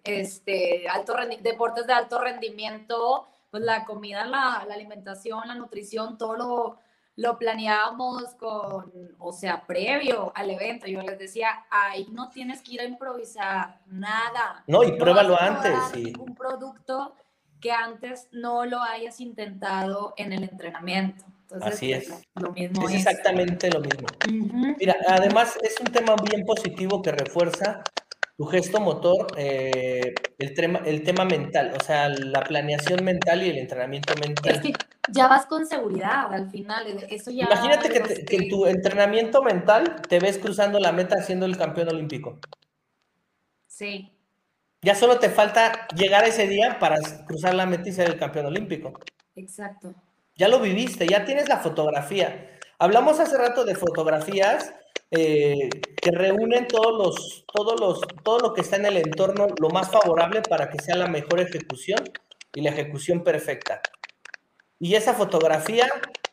este, alto deportes de alto rendimiento, pues la comida, la, alimentación, la nutrición, todo lo, lo planeábamos con, o sea, previo al evento. Yo les decía, ahí no tienes que ir a improvisar nada. No, y pruébalo antes. Sí. Un producto que antes no lo hayas intentado en el entrenamiento. Así pues, es. Lo mismo es, exactamente lo mismo. Mira, además es un tema bien positivo que refuerza tu gesto motor, eh, el, tema, el tema mental, o sea, la planeación mental y el entrenamiento mental. Es que ya vas con seguridad al final, eso ya... Imagínate que, que en tu entrenamiento mental te ves cruzando la meta siendo el campeón olímpico. Sí. Ya solo te falta llegar ese día para cruzar la meta y ser el campeón olímpico. Exacto. Ya lo viviste, ya tienes la fotografía. Hablamos hace rato de fotografías eh, que reúnen todos los, todos los, todo lo que está en el entorno, lo más favorable para que sea la mejor ejecución y la ejecución perfecta. Y esa fotografía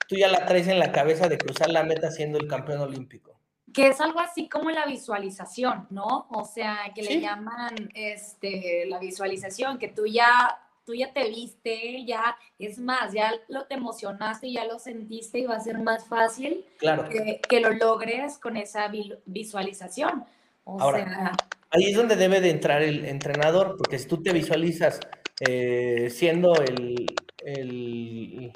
tú ya la traes en la cabeza de cruzar la meta siendo el campeón olímpico. Que es algo así como la visualización, ¿no? O sea, que le llaman este, la visualización, que tú ya tú ya te viste, ya es más, ya lo te emocionaste, ya lo sentiste y va a ser más fácil claro. que, lo logres con esa visualización. Ahora, ahí es donde debe de entrar el entrenador, porque si tú te visualizas eh, siendo el, el,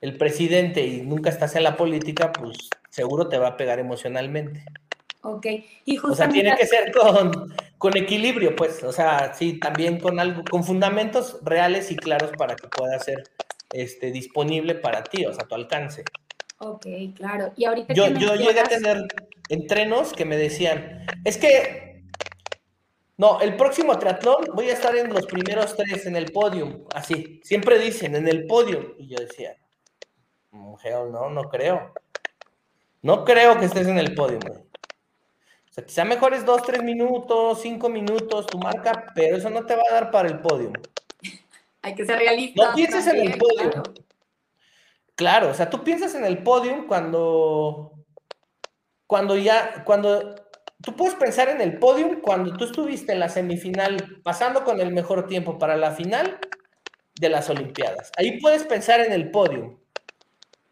el presidente y nunca estás en la política, pues seguro te va a pegar emocionalmente. Ok, y O sea, tiene que ser con, con equilibrio, pues, o sea, sí, también con algo, con fundamentos reales y claros para que pueda ser este, disponible para ti, o sea, a tu alcance. Ok, claro. Y ahorita yo, yo llegué a tener entrenos que me decían, es que, no, el próximo triatlón voy a estar en los primeros tres en el podio, así, siempre dicen, en el podio, y yo decía, Hell no, no creo. No creo que estés en el podio, güey. O sea, quizá mejores dos, tres minutos, cinco minutos tu marca, pero eso no te va a dar para el podio. Hay que ser realista. No pienses en el podio. Claro. o sea, tú piensas en el podio cuando, cuando ya, cuando tú puedes pensar en el podio cuando tú estuviste en la semifinal pasando con el mejor tiempo para la final de las Olimpiadas. Ahí puedes pensar en el podio.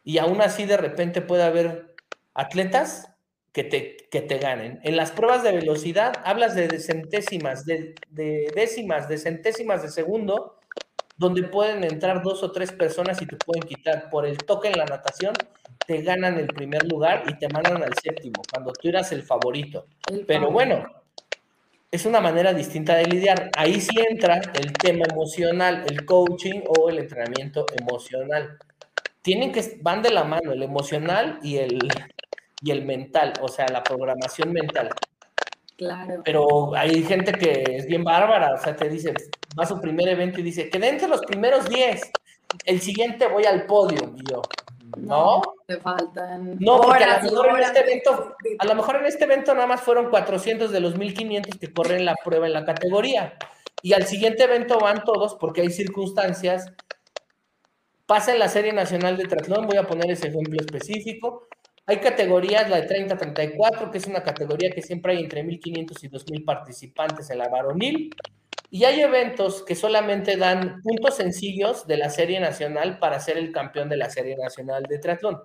Y aún así de repente puede haber atletas que te, que te ganen. En las pruebas de velocidad hablas de, centésimas, de, décimas, de centésimas de segundo, donde pueden entrar dos o tres personas y te pueden quitar por el toque en la natación, te ganan el primer lugar y te mandan al séptimo, cuando tú eras el favorito. Pero bueno, es una manera distinta de lidiar. Ahí sí entra el tema emocional, el coaching o el entrenamiento emocional. Tienen que, van de la mano, el emocional y el, y el mental, o sea, la programación mental. Claro. Pero hay gente que es bien bárbara, o sea, te dice, va a su primer evento y dice, quedé entre los primeros 10, el siguiente voy al podio, y yo, ¿no? te faltan. No, porque a lo, mejor en este evento, a lo mejor en este evento nada más fueron 400 de los 1500 que corren la prueba en la categoría. Y al siguiente evento van todos porque hay circunstancias. Pasa en la Serie Nacional de Triatlón, voy a poner ese ejemplo específico. Hay categorías, la de 30-34, que es una categoría que siempre hay entre 1.500 y 2.000 participantes en la varonil. Y hay eventos que solamente dan puntos sencillos de la Serie Nacional para ser el campeón de la Serie Nacional de Triatlón.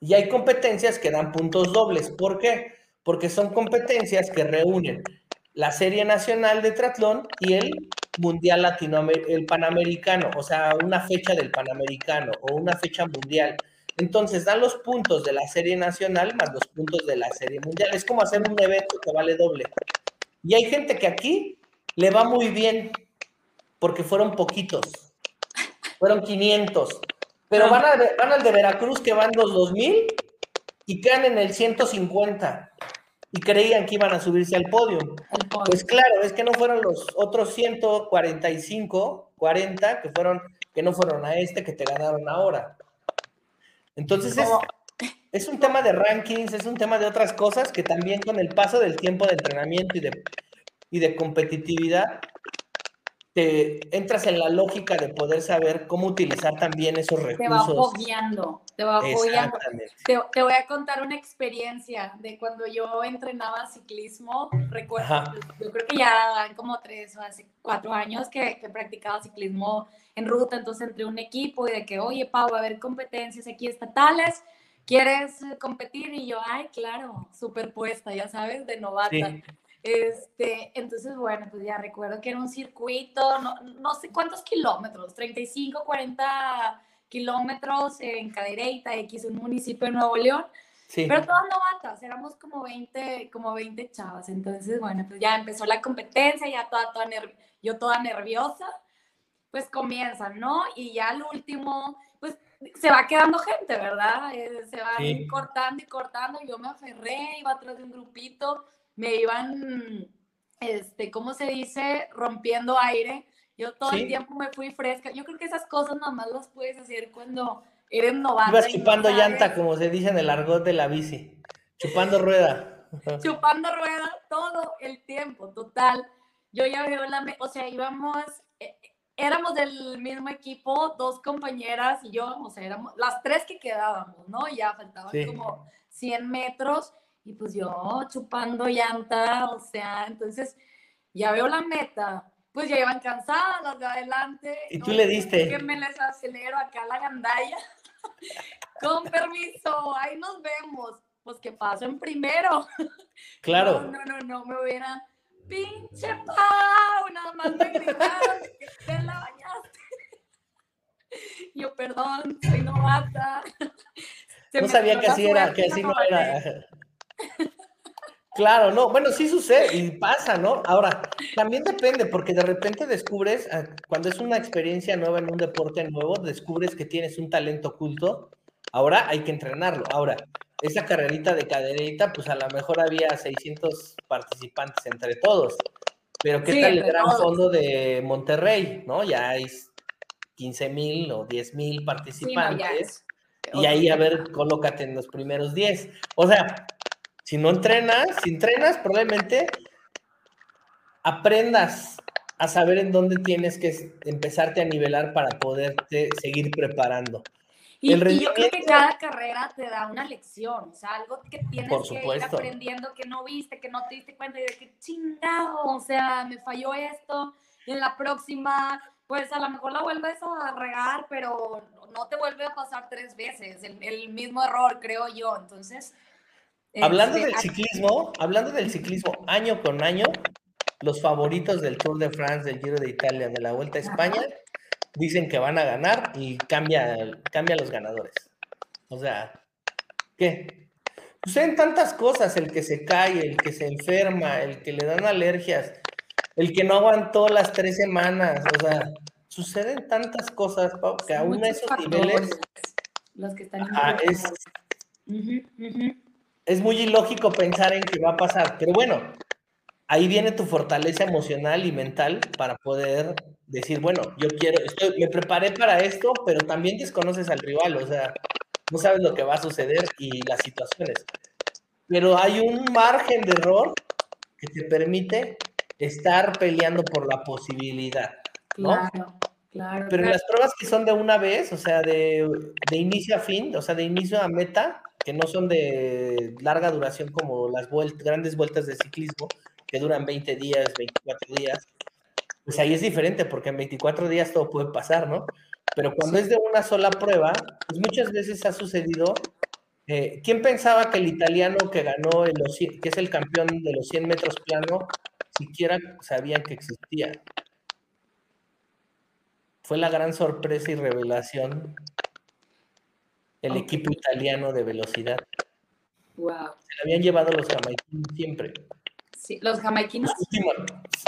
Y hay competencias que dan puntos dobles. ¿Por qué? Porque son competencias que reúnen la Serie Nacional de Triatlón y el Mundial Latinoamericano, el Panamericano, o sea, una fecha del Panamericano o una fecha mundial. Entonces dan los puntos de la serie nacional más los puntos de la serie mundial. Es como hacer un evento que vale doble. Y hay gente que aquí le va muy bien porque fueron poquitos. Fueron 500. Pero van, van al de Veracruz que van los 2000 y quedan en el 150 y creían que iban a subirse al podio. Pues claro, es que no fueron los otros 145, 40 que fueron que no fueron a este que te ganaron ahora. Entonces es, un tema de rankings, es un tema de otras cosas que también con el paso del tiempo de entrenamiento y de, y de competitividad, te entras en la lógica de poder saber cómo utilizar también esos recursos. Te va apoyando, te va apoyando. Te, te, voy a contar una experiencia de cuando yo entrenaba ciclismo. Recuerdo, yo creo que ya como tres o hace cuatro años que, que practicaba ciclismo en ruta, entonces entre un equipo y de que, oye, Pau, va a haber competencias aquí estatales, ¿quieres competir? Y yo, ay, claro, superpuesta, ya sabes, de novata. Este, entonces, bueno, pues ya recuerdo que era un circuito, no, no sé cuántos kilómetros, 35, 40 kilómetros en Cadereyta, X, un municipio de Nuevo León. Sí. Pero todas novatas, éramos como 20, como 20 chavas. Entonces, bueno, pues ya empezó la competencia, ya toda, toda yo toda nerviosa pues comienzan, ¿no? Y ya al último, pues se va quedando gente, ¿verdad? Eh, se va cortando y cortando. Yo me aferré, iba atrás de un grupito, me iban, este, ¿cómo se dice? Rompiendo aire. Yo todo el tiempo me fui fresca. Yo creo que esas cosas nada más las puedes hacer cuando eres novato. Ibas chupando llanta, como se dice en el argot de la bici. Chupando rueda. chupando rueda todo el tiempo, total. Yo ya veo la, o sea, íbamos, éramos del mismo equipo, dos compañeras y yo, o sea, éramos las tres que quedábamos, ¿no? Ya faltaban como 100 metros y pues yo chupando llanta, o sea, entonces ya veo la meta, pues ya iban cansadas las de adelante. Y tú le diste. Que me les acelero acá la gandalla. Con permiso, ahí nos vemos. Pues que pasen primero. Claro. No, no, no, no, me hubiera pinche Pau, nada más me gritaron que te la bañaste. Yo, perdón, soy novata. no sabía que así era, que así no era. Claro, no, bueno, sí sucede y pasa, ¿no? Ahora, también depende, porque de repente descubres, ah, cuando es una experiencia nueva en un deporte nuevo, descubres que tienes un talento oculto, ahora hay que entrenarlo. Ahora, esa carrerita de caderita, pues a lo mejor había 600 participantes entre todos. Pero ¿qué tal el gran fondo de Monterrey? ¿No? Ya hay 15 mil o 10 mil participantes. Y ahí, a ver, colócate en los primeros 10. O sea, si no entrenas, si entrenas, probablemente aprendas a saber en dónde tienes que empezarte a nivelar para poderte seguir preparando. Y, yo creo que cada carrera te da una lección, o sea, algo que tienes que ir aprendiendo que no viste, que no te diste cuenta y de que chingado, o sea, me falló esto, y en la próxima, pues a lo mejor la vuelves a regar, pero no te vuelve a pasar tres veces el, mismo error, creo yo. Entonces. Hablando este, del ciclismo, hablando del ciclismo año con año, los favoritos del Tour de France, del Giro de Italia, de la Vuelta a España, dicen que van a ganar y cambia, cambia los ganadores. O sea, ¿qué? Suceden pues tantas cosas, el que se cae, el que se enferma, el que le dan alergias, el que no aguantó las tres semanas, o sea, suceden tantas cosas, que aún a esos niveles... Los que están es, es muy ilógico pensar en que va a pasar, pero bueno, ahí viene tu fortaleza emocional y mental para poder decir, bueno, yo quiero, estoy, me preparé para esto, pero también desconoces al rival, o sea, no sabes lo que va a suceder y las situaciones. Pero hay un margen de error que te permite estar peleando por la posibilidad. Claro, claro. Pero en las pruebas que son de una vez, o sea, de, de inicio a fin, o sea, de inicio a meta, que no son de larga duración como las grandes vueltas de ciclismo, que duran 20 días, 24 días, pues ahí es diferente porque en 24 días todo puede pasar, ¿no? Pero cuando es de una sola prueba, pues muchas veces ha sucedido. Eh, ¿Quién pensaba que el italiano que ganó, el, que es el campeón de los 100 metros plano, siquiera sabían que existía? Fue la gran sorpresa y revelación el equipo italiano de velocidad. Wow. Se habían llevado los jamaiquinos siempre los jamaiquinos.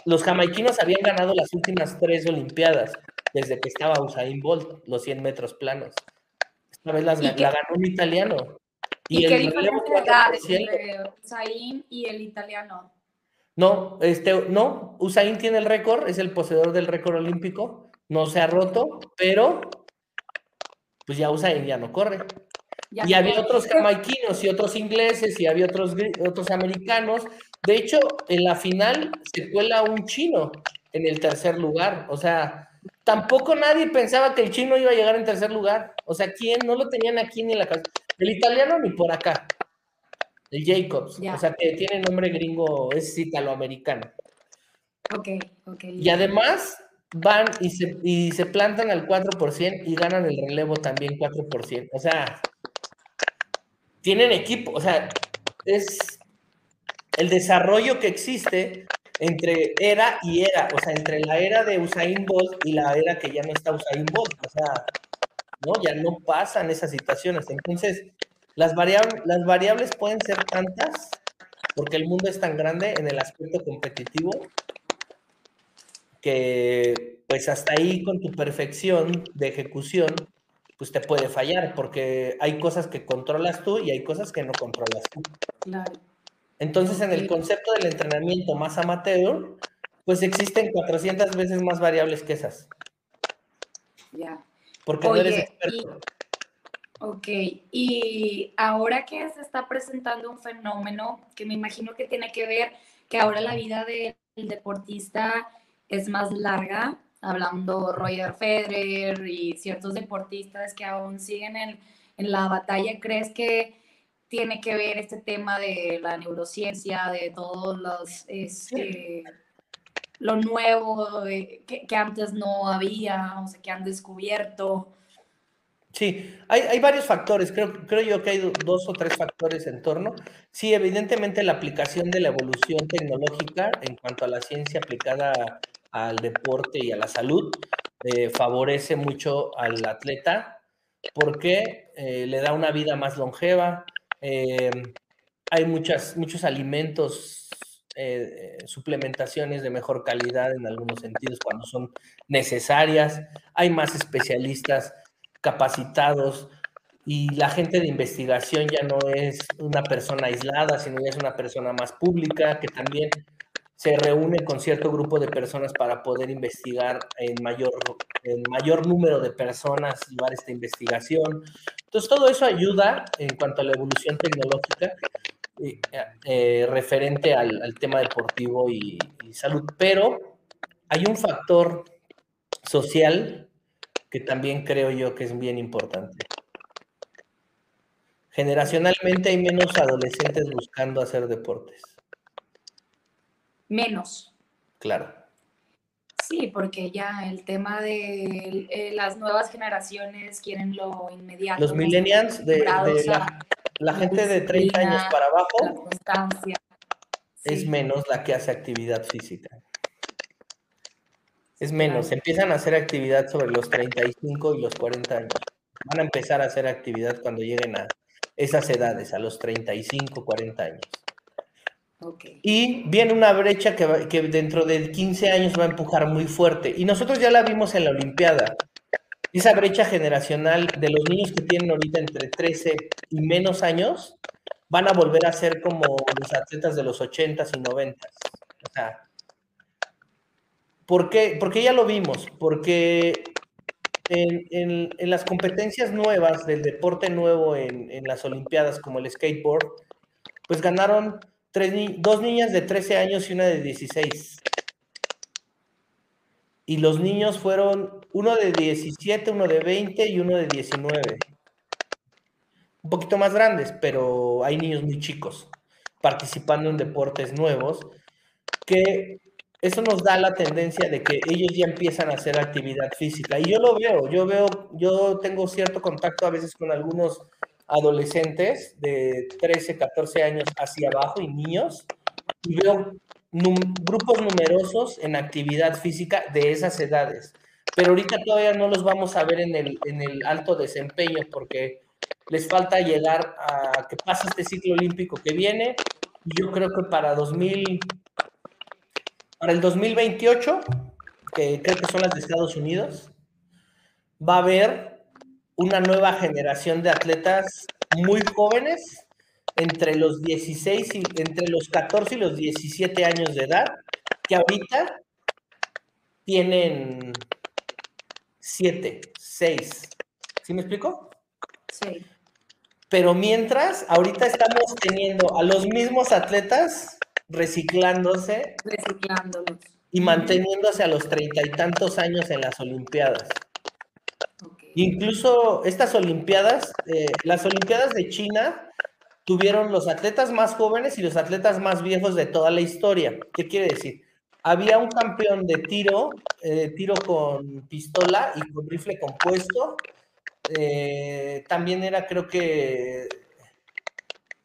Los, jamaiquinos habían ganado las últimas tres Olimpiadas desde que estaba Usain Bolt, los 100 metros planos. Esta vez las, la ganó un italiano. ¿Y, qué diferencia entre Usain y el italiano? No, este, no, Usain tiene el récord, es el poseedor del récord olímpico, no se ha roto, pero pues ya Usain ya no corre. Y había otros jamaiquinos y otros ingleses y había otros, otros americanos de hecho, en la final se cuela un chino en el tercer lugar. O sea, tampoco nadie pensaba que el chino iba a llegar en tercer lugar. O sea, ¿quién? No lo tenían aquí ni en la casa. El italiano ni por acá. El Jacobs. O sea, que tiene nombre gringo, es italoamericano. Ok, ok. Y además van y se, y se plantan al 4% y ganan el relevo también 4%. O sea, tienen equipo. O sea, es el desarrollo que existe entre era y era, o sea, entre la era de Usain Bolt y la era que ya no está Usain Bolt, o sea, ¿no? Ya no pasan esas situaciones. Entonces, las, variables, las variables pueden ser tantas, porque el mundo es tan grande en el aspecto competitivo, que pues hasta ahí con tu perfección de ejecución, pues te puede fallar, porque hay cosas que controlas tú y hay cosas que no controlas tú. Claro. Entonces, en el concepto del entrenamiento más amateur, pues existen 400 veces más variables que esas. Ya. Porque no eres experto. ok, y ahora que se está presentando un fenómeno que me imagino que tiene que ver que ahora la vida del deportista es más larga, hablando Roger Federer y ciertos deportistas que aún siguen en, en la batalla, ¿crees que tiene que ver este tema de la neurociencia, de todos los, este, lo nuevo que, antes no había, o sea, que han descubierto. Sí, hay, hay, varios factores, creo, creo yo que hay dos o tres factores en torno. Sí, evidentemente la aplicación de la evolución tecnológica en cuanto a la ciencia aplicada al deporte y a la salud eh, favorece mucho al atleta porque eh, le da una vida más longeva, eh, hay muchas, muchos alimentos, suplementaciones de mejor calidad en algunos sentidos cuando son necesarias. Hay más especialistas capacitados y la gente de investigación ya no es una persona aislada, sino ya es una persona más pública que también se reúne con cierto grupo de personas para poder investigar en mayor, en mayor número de personas, llevar esta investigación. Entonces, todo eso ayuda en cuanto a la evolución tecnológica eh, eh, referente al, tema deportivo y, y salud, pero hay un factor social que también creo yo que es bien importante. Generacionalmente hay menos adolescentes buscando hacer deportes menos. Claro. Sí, porque ya el tema de eh, las nuevas generaciones quieren lo inmediato. Los millennials, de, la, gente de 30 años para abajo, es menos la que hace actividad física. Es menos, empiezan a hacer actividad sobre los 35 y los 40 años. Van a empezar a hacer actividad cuando lleguen a esas edades, a los 35, 40 años. Y viene una brecha que, que, dentro de 15 años va a empujar muy fuerte. Y nosotros ya la vimos en la Olimpiada. Esa brecha generacional de los niños que tienen ahorita entre 13 y menos años van a volver a ser como los atletas de los 80s y 90s. O sea, ¿por qué? Porque ya lo vimos. Porque en, las competencias nuevas del deporte nuevo en las Olimpiadas, como el skateboard, pues ganaron dos niñas de 13 años y una de 16. Y los niños fueron uno de 17, uno de 20 y uno de 19. Un poquito más grandes, pero hay niños muy chicos participando en deportes nuevos, que eso nos da la tendencia de que ellos ya empiezan a hacer actividad física. Y yo lo veo, yo veo, yo tengo cierto contacto a veces con algunos adolescentes de 13, 14 años hacia abajo y niños, y veo grupos numerosos en actividad física de esas edades. Pero ahorita todavía no los vamos a ver en el, en el alto desempeño porque les falta llegar a que pase este ciclo olímpico que viene. Y yo creo que para 2000, para el 2028, que creo que son las de Estados Unidos, va a haber una nueva generación de atletas muy jóvenes, entre los 16 y entre los 14 y los 17 años de edad, que ahorita tienen 7, 6. ¿Sí me explico? Sí. Pero mientras, ahorita estamos teniendo a los mismos atletas reciclándose. Reciclándolos. Y manteniéndose a los treinta y tantos años en las Olimpiadas. Incluso estas Olimpiadas, eh, las Olimpiadas de China tuvieron los atletas más jóvenes y los atletas más viejos de toda la historia. ¿Qué quiere decir? Había un campeón de tiro, eh, tiro con pistola y con rifle compuesto. Eh, también era, creo que,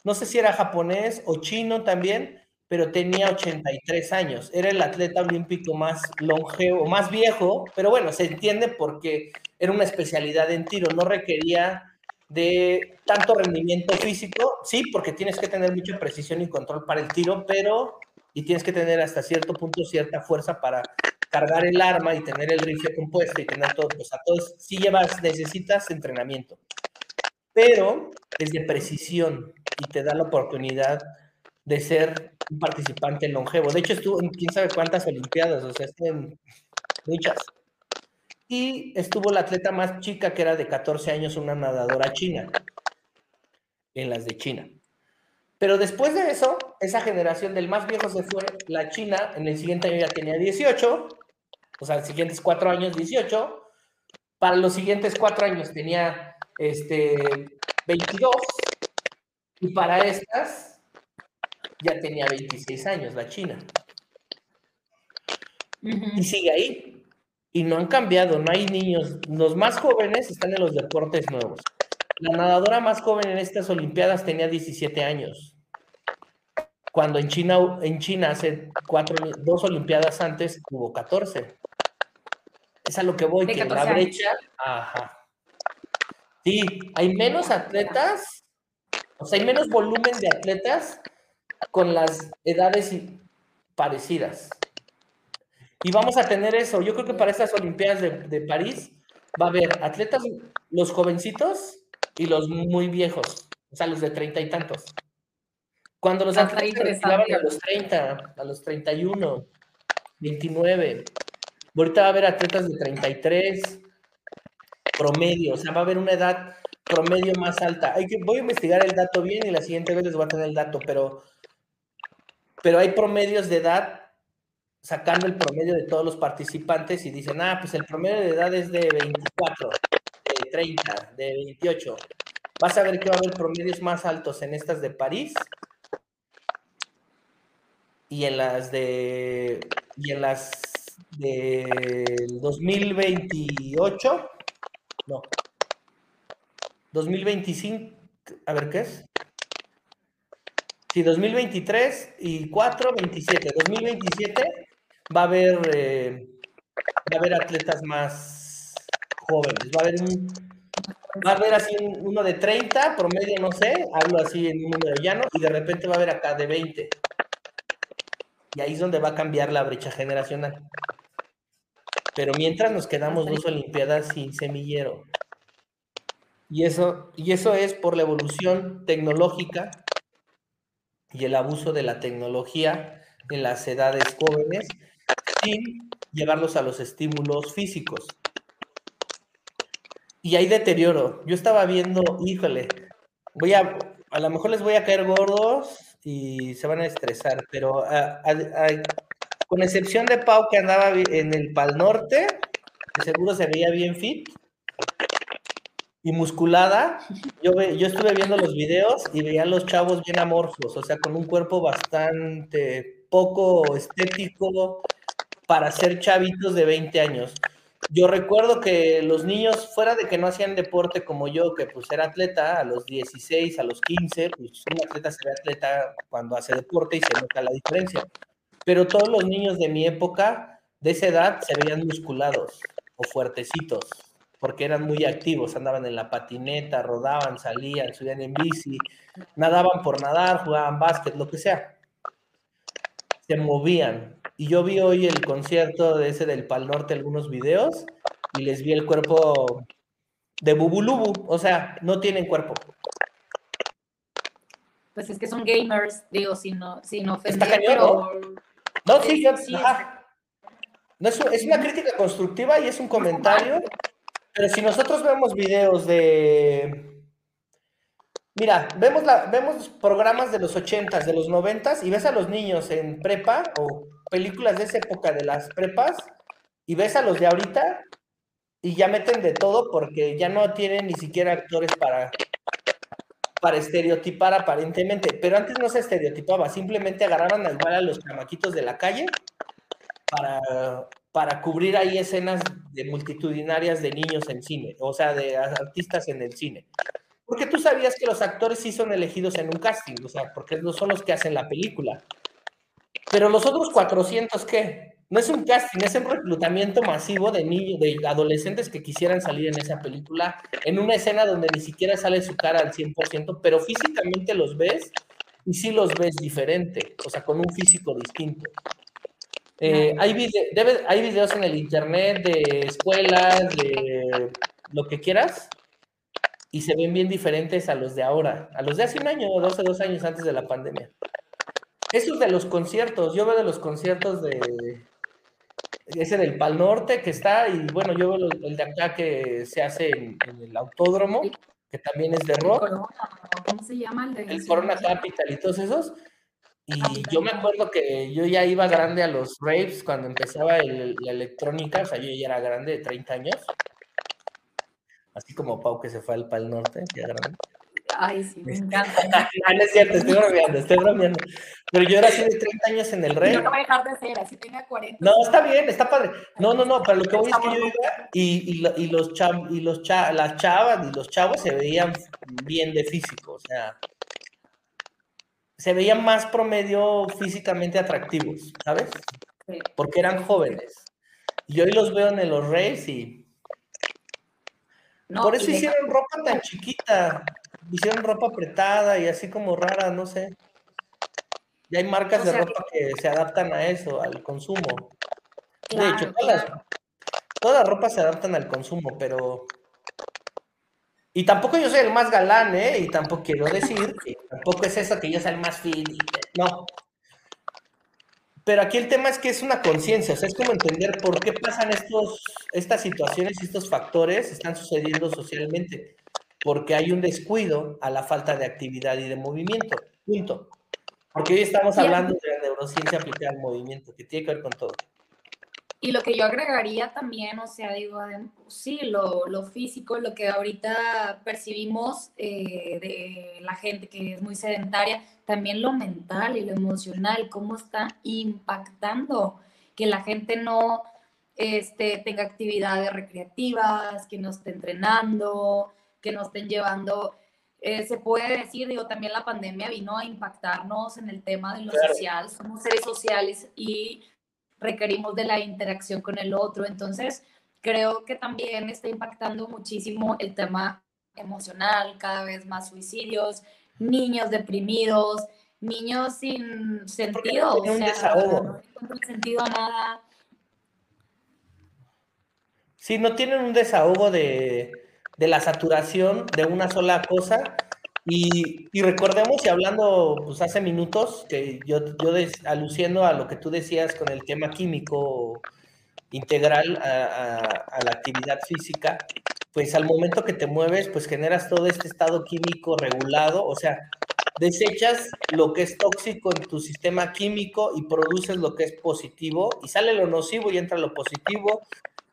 no sé si era japonés o chino también, pero tenía 83 años. Era el atleta olímpico más longevo, más viejo, pero bueno, se entiende porque era una especialidad en tiro, no requería de tanto rendimiento físico, sí, porque tienes que tener mucha precisión y control para el tiro, pero y tienes que tener hasta cierto punto cierta fuerza para cargar el arma y tener el rifle compuesto y tener todo, o sea, todos, sí llevas, necesitas entrenamiento, pero es de precisión y te da la oportunidad de ser un participante longevo. De hecho, estuvo en quién sabe cuántas Olimpiadas, o sea, en muchas. Y estuvo la atleta más chica, que era de 14 años, una nadadora china, en las de China. Pero después de eso, esa generación del más viejo se fue, la China en el siguiente año ya tenía 18, o sea, los siguientes cuatro años 18, para los siguientes cuatro años tenía este, 22, y para estas ya tenía 26 años, la China. Y sigue ahí. Y no han cambiado, no hay niños. Los más jóvenes están en los deportes nuevos. La nadadora más joven en estas Olimpiadas tenía 17 años. Cuando en China, en China hace cuatro, dos Olimpiadas antes, hubo 14. Es a lo que voy, que la brecha. Ajá. Sí, hay menos atletas, o sea, hay menos volumen de atletas con las edades parecidas. Y vamos a tener eso. Yo creo que para estas Olimpiadas de, París va a haber atletas, los jovencitos y los muy viejos, o sea, los de treinta y tantos. Cuando los atletas a los 30, a los 31, 29. Ahorita va a haber atletas de 33 promedio, o sea, va a haber una edad promedio más alta. Hay que, voy a investigar el dato bien y la siguiente vez les voy a tener el dato, pero, pero hay promedios de edad sacando el promedio de todos los participantes y dicen, ah, pues el promedio de edad es de 24, de 30, de 28. Vas a ver que va a haber promedios más altos en estas de París y en las de y en las del 2028 no. 2025 a ver qué es sí 2023 y 4 27 2027 va a haber eh, va a haber atletas más jóvenes va a haber un va a haber así uno de 30 promedio no sé hablo así en un número llano y de repente va a haber acá de 20 y ahí es donde va a cambiar la brecha generacional. Pero mientras nos quedamos dos Olimpiadas sin semillero. Y eso, y eso es por la evolución tecnológica y el abuso de la tecnología en las edades jóvenes sin llevarlos a los estímulos físicos. Y hay deterioro. Yo estaba viendo, híjole, voy a, a lo mejor les voy a caer gordos y se van a estresar, pero con excepción de Pau que andaba en el Pal Norte, que seguro se veía bien fit y musculada, yo, yo estuve viendo los videos y veía a los chavos bien amorfos, o sea, con un cuerpo bastante poco estético para ser chavitos de 20 años yo recuerdo que los niños, fuera de que no hacían deporte como yo, que pues era atleta a los 16, a los 15, pues un atleta se ve atleta cuando hace deporte y se nota la diferencia. Pero todos los niños de mi época, de esa edad, se veían musculados o fuertecitos, porque eran muy activos, andaban en la patineta, rodaban, salían, subían en bici, nadaban por nadar, jugaban básquet, lo que sea. Se movían, y yo vi hoy el concierto de ese del Pal Norte, algunos videos, y les vi el cuerpo de Bubulubu, o sea, no tienen cuerpo. Pues es que son gamers, digo, si no, si no pero... ¿no? sí, yo, No, es, es, una crítica constructiva y es un comentario, pero si nosotros vemos videos de Mira, vemos, la, vemos programas de los 80s, de los 90s y ves a los niños en prepa o películas de esa época de las prepas y ves a los de ahorita y ya meten de todo porque ya no tienen ni siquiera actores para, para estereotipar aparentemente. Pero antes no se estereotipaba, simplemente agarraban igual a los chamaquitos de la calle para, para cubrir ahí escenas de multitudinarias de niños en cine, o sea, de artistas en el cine. Porque tú sabías que los actores sí son elegidos en un casting, o sea, porque no son los que hacen la película. Pero los otros 400, ¿qué? No es un casting, es un reclutamiento masivo de niños, de adolescentes que quisieran salir en esa película, en una escena donde ni siquiera sale su cara al 100%, pero físicamente los ves y sí los ves diferente, o sea, con un físico distinto. Eh, hay, debe, hay videos en el internet de escuelas, de lo que quieras, y se ven bien diferentes a los de ahora, a los de hace un año o dos o dos años antes de la pandemia. Esos de los conciertos, yo veo de los conciertos de ese del Pal Norte que está, y bueno, yo veo el de acá que se hace en, el autódromo, que también es de rock. ¿Cómo se llama? El, el Corona Capital y todos esos. Y yo me acuerdo que yo ya iba grande a los raves cuando empezaba la electrónica, o sea, yo ya era grande, de 30 años. Así como Pau que se fue al Pal Norte, ya grande. Ay, sí, me encanta. no, es cierto, estoy bromeando, estoy bromeando. Pero yo era así de 30 años en el rey. No, no voy a dejar de ser, así tenga 40. No, está bien, está padre. No, no, no, pero lo que voy es que yo iba y, y, y los, chav, y los cha, las chavas y los chavos se veían bien de físico, o sea, se veían más promedio físicamente atractivos, ¿sabes? Porque eran jóvenes. Y hoy los veo en los Reyes y por eso hicieron ropa tan chiquita. Hicieron ropa apretada y así como rara, no sé. Y hay marcas de ropa que... se adaptan a eso, al consumo. de hecho, todas, las, ropas se adaptan al consumo, pero Y tampoco yo soy el más galán, ¿eh? Y tampoco quiero decir que tampoco es eso que yo sea el más fin. No. Pero aquí el tema es que es una conciencia, o sea, es como entender por qué pasan estos, estas situaciones y estos factores están sucediendo socialmente. Porque hay un descuido a la falta de actividad y de movimiento. Punto. Porque hoy estamos hablando de la neurociencia aplicada al movimiento, que tiene que ver con todo. Y lo que yo agregaría también, o sea, digo, sí, lo, lo físico, lo que ahorita percibimos eh, de la gente que es muy sedentaria, también lo mental y lo emocional, cómo está impactando que la gente no este, tenga actividades recreativas, que no esté entrenando, que no estén llevando, eh, se puede decir, digo, también la pandemia vino a impactarnos en el tema de lo social, somos seres sociales y requerimos de la interacción con el otro. Entonces, creo que también está impactando muchísimo el tema emocional, cada vez más suicidios, niños deprimidos, niños sin sentido, o sea, no sentido a nada. Sí, no tienen un desahogo de, de la saturación de una sola cosa. Y, recordemos, y hablando pues, hace minutos, que yo, yo aluciendo a lo que tú decías con el tema químico integral a, la actividad física, pues al momento que te mueves, pues generas todo este estado químico regulado, o sea, desechas lo que es tóxico en tu sistema químico y produces lo que es positivo, y sale lo nocivo y entra lo positivo,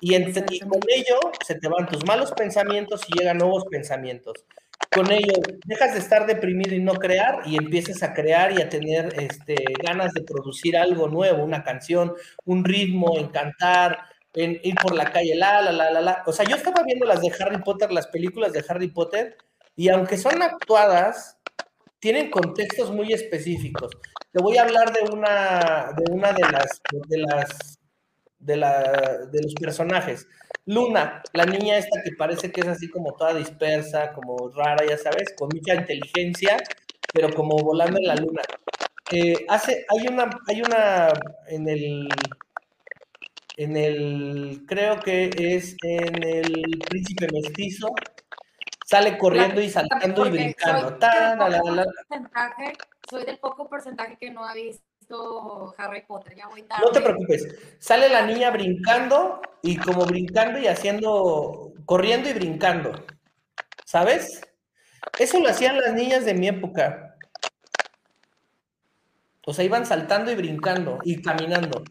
y, y con ello se te van tus malos pensamientos y llegan nuevos pensamientos con ello dejas de estar deprimido y no crear y empiezas a crear y a tener este, ganas de producir algo nuevo, una canción, un ritmo, en cantar, en ir por la calle, la, la, la, la, la. O sea, yo estaba viendo las de Harry Potter, las películas de Harry Potter, y aunque son actuadas, tienen contextos muy específicos. Te voy a hablar de una de, una de las, de las de, la, de los personajes. Luna, la niña esta que parece que es así como toda dispersa, como rara, ya sabes, con mucha inteligencia, pero como volando en la luna. Eh, hace, hay una, hay una en el, en el, creo que es en el príncipe mestizo, sale corriendo y saltando y brincando. soy del poco porcentaje que no ha visto Harry Potter, ya voy No te preocupes, sale la niña brincando y como brincando y haciendo, corriendo y brincando, ¿sabes? Eso lo hacían las niñas de mi época. O sea, iban saltando y brincando y caminando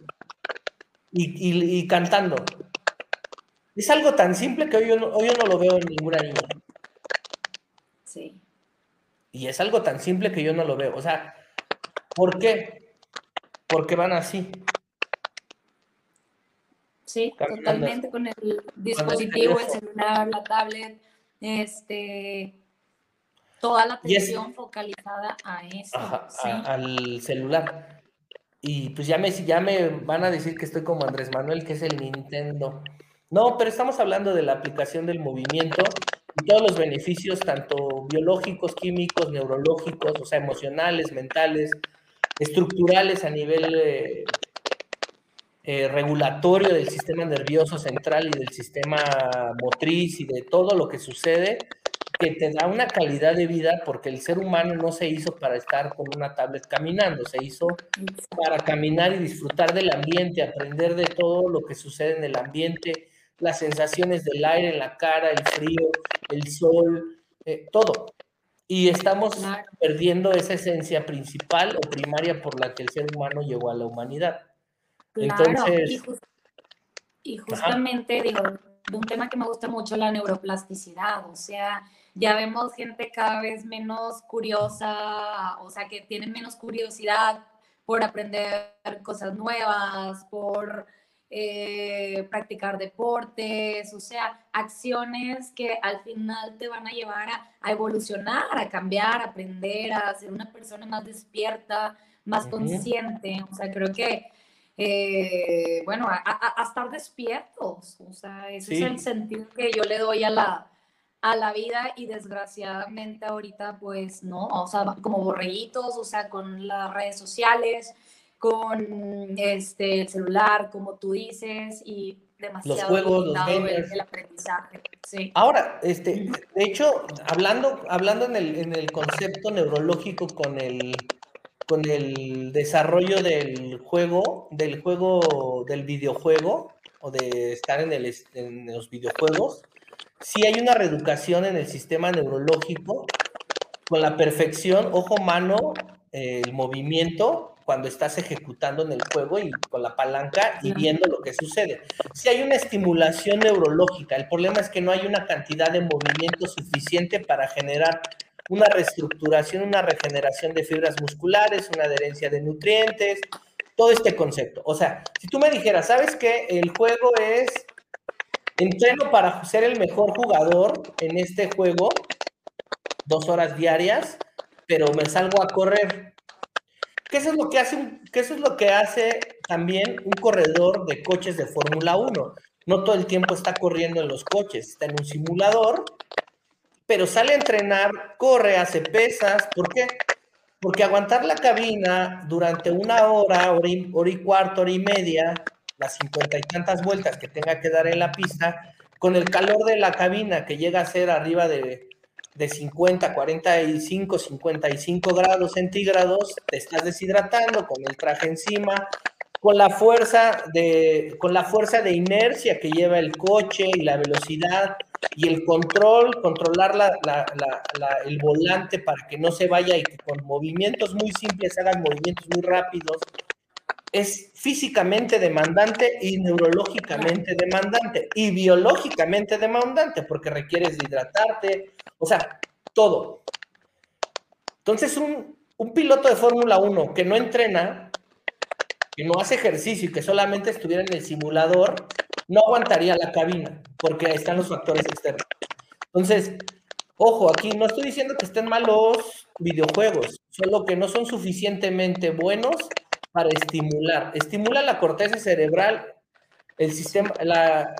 y, cantando. Es algo tan simple que hoy yo, no, hoy yo no lo veo en ninguna niña. Sí. Y es algo tan simple que yo no lo veo. O sea, ¿por qué? Porque van así. Sí, totalmente con el dispositivo, el celular, la tablet, este, toda la atención focalizada a eso. al celular. Y pues ya me, ya me van a decir que estoy como Andrés Manuel, que es el Nintendo. No, pero estamos hablando de la aplicación del movimiento y todos los beneficios, tanto biológicos, químicos, neurológicos, o sea, emocionales, mentales, estructurales a nivel eh, eh, regulatorio del sistema nervioso central y del sistema motriz y de todo lo que sucede, que te da una calidad de vida porque el ser humano no se hizo para estar con una tablet caminando, se hizo para caminar y disfrutar del ambiente, aprender de todo lo que sucede en el ambiente, las sensaciones del aire en la cara, el frío, el sol, eh, todo y estamos perdiendo esa esencia principal o primaria por la que el ser humano llegó a la humanidad. Entonces, y, justamente digo, de un tema que me gusta mucho, la neuroplasticidad, o sea, ya vemos gente cada vez menos curiosa, o sea, que tiene menos curiosidad por aprender cosas nuevas, por eh, practicar deportes, o sea, acciones que al final te van a llevar a, evolucionar, a cambiar, a aprender, a ser una persona más despierta, más consciente. O sea, creo que, eh, bueno, a, estar despiertos. O sea, ese es el sentido que yo le doy a la, a la vida y desgraciadamente ahorita pues no, o sea, como borreguitos, o sea, con las redes sociales, con este, el celular, como tú dices, y demasiado los juegos, los gamers. El, aprendizaje. Sí. Ahora, este, de hecho, hablando, hablando en, el, en el concepto neurológico con el, con el desarrollo del juego, del juego, del videojuego, o de estar en, el, en los videojuegos, sí hay una reeducación en el sistema neurológico con la perfección, ojo, mano, el movimiento cuando estás ejecutando en el juego y con la palanca y viendo lo que sucede. Si hay una estimulación neurológica, el problema es que no hay una cantidad de movimiento suficiente para generar una reestructuración, una regeneración de fibras musculares, una adherencia de nutrientes, todo este concepto. O sea, si tú me dijeras, ¿sabes qué? El juego es entreno para ser el mejor jugador en este juego, dos horas diarias, pero me salgo a correr. ¿Qué es lo que hace, es lo que hace también un corredor de coches de Fórmula 1? No todo el tiempo está corriendo en los coches, está en un simulador, pero sale a entrenar, corre, hace pesas. ¿Por qué? Porque aguantar la cabina durante una hora, hora y, hora y cuarto, hora y media, las cincuenta y tantas vueltas que tenga que dar en la pista, con el calor de la cabina que llega a ser arriba de de 50, 45, 55 grados centígrados, te estás deshidratando con el traje encima, con la fuerza de, con la fuerza de inercia que lleva el coche y la velocidad y el control, controlar el volante para que no se vaya y que con movimientos muy simples hagan movimientos muy rápidos. Es físicamente demandante y neurológicamente demandante y biológicamente demandante porque requieres hidratarte, o sea, todo. Entonces, un, piloto de Fórmula 1 que no entrena, que no hace ejercicio y que solamente estuviera en el simulador, no aguantaría la cabina, porque están los factores externos. Entonces, ojo, aquí no estoy diciendo que estén malos videojuegos, solo que no son suficientemente buenos para estimular. Estimula la corteza cerebral, el sistema, la,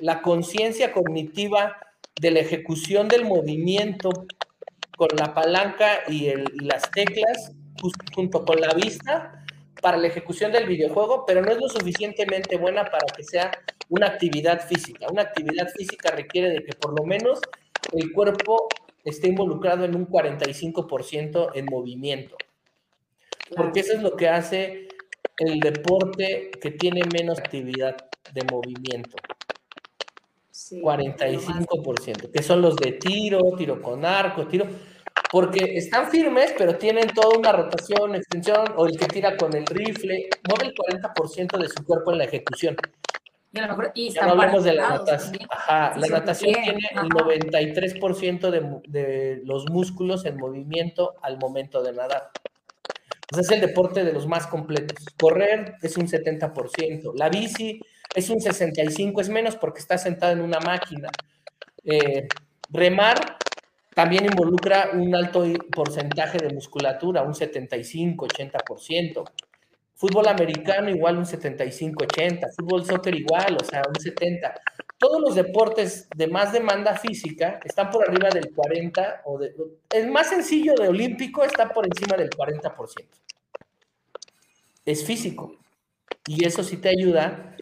la conciencia cognitiva de la ejecución del movimiento con la palanca y, las teclas junto con la vista para la ejecución del videojuego, pero no es lo suficientemente buena para que sea una actividad física. Una actividad física requiere de que por lo menos el cuerpo esté involucrado en un 45% en movimiento. Porque eso es lo que hace el deporte que tiene menos actividad de movimiento. 45%, que son los de tiro, tiro con arco, tiro, porque están firmes, pero tienen toda una rotación, extensión, o el que tira con el rifle, mueve el 40% de su cuerpo en la ejecución. ya no hablamos de la natación. Ajá, la natación tiene el 93% de, de los músculos en movimiento al momento de nadar. Es el deporte de los más completos. Correr es un 70%. La bici es un 65, es menos porque está sentado en una máquina. Eh, remar también involucra un alto porcentaje de musculatura, un 75, 80%. Fútbol americano igual un 75, 80. Fútbol soccer igual, o sea, un 70. Todos los deportes de más demanda física están por arriba del 40 o de, el más sencillo de olímpico está por encima del 40%. Es físico. Y eso sí te ayuda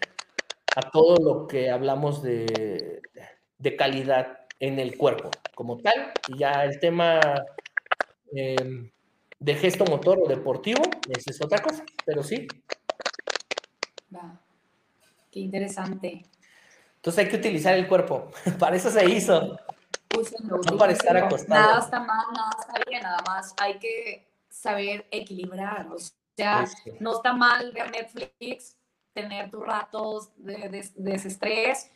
a todo lo que hablamos de, calidad en el cuerpo como tal. Y ya el tema em, de gesto motor o deportivo, esa es otra cosa, pero sí. Qué interesante. Entonces hay que utilizar el cuerpo. para eso se hizo. no para estar acostado. Nada está mal, nada está bien, nada más hay que saber equilibrar. O sea, no está mal ver Netflix tener tus ratos de, desestrés,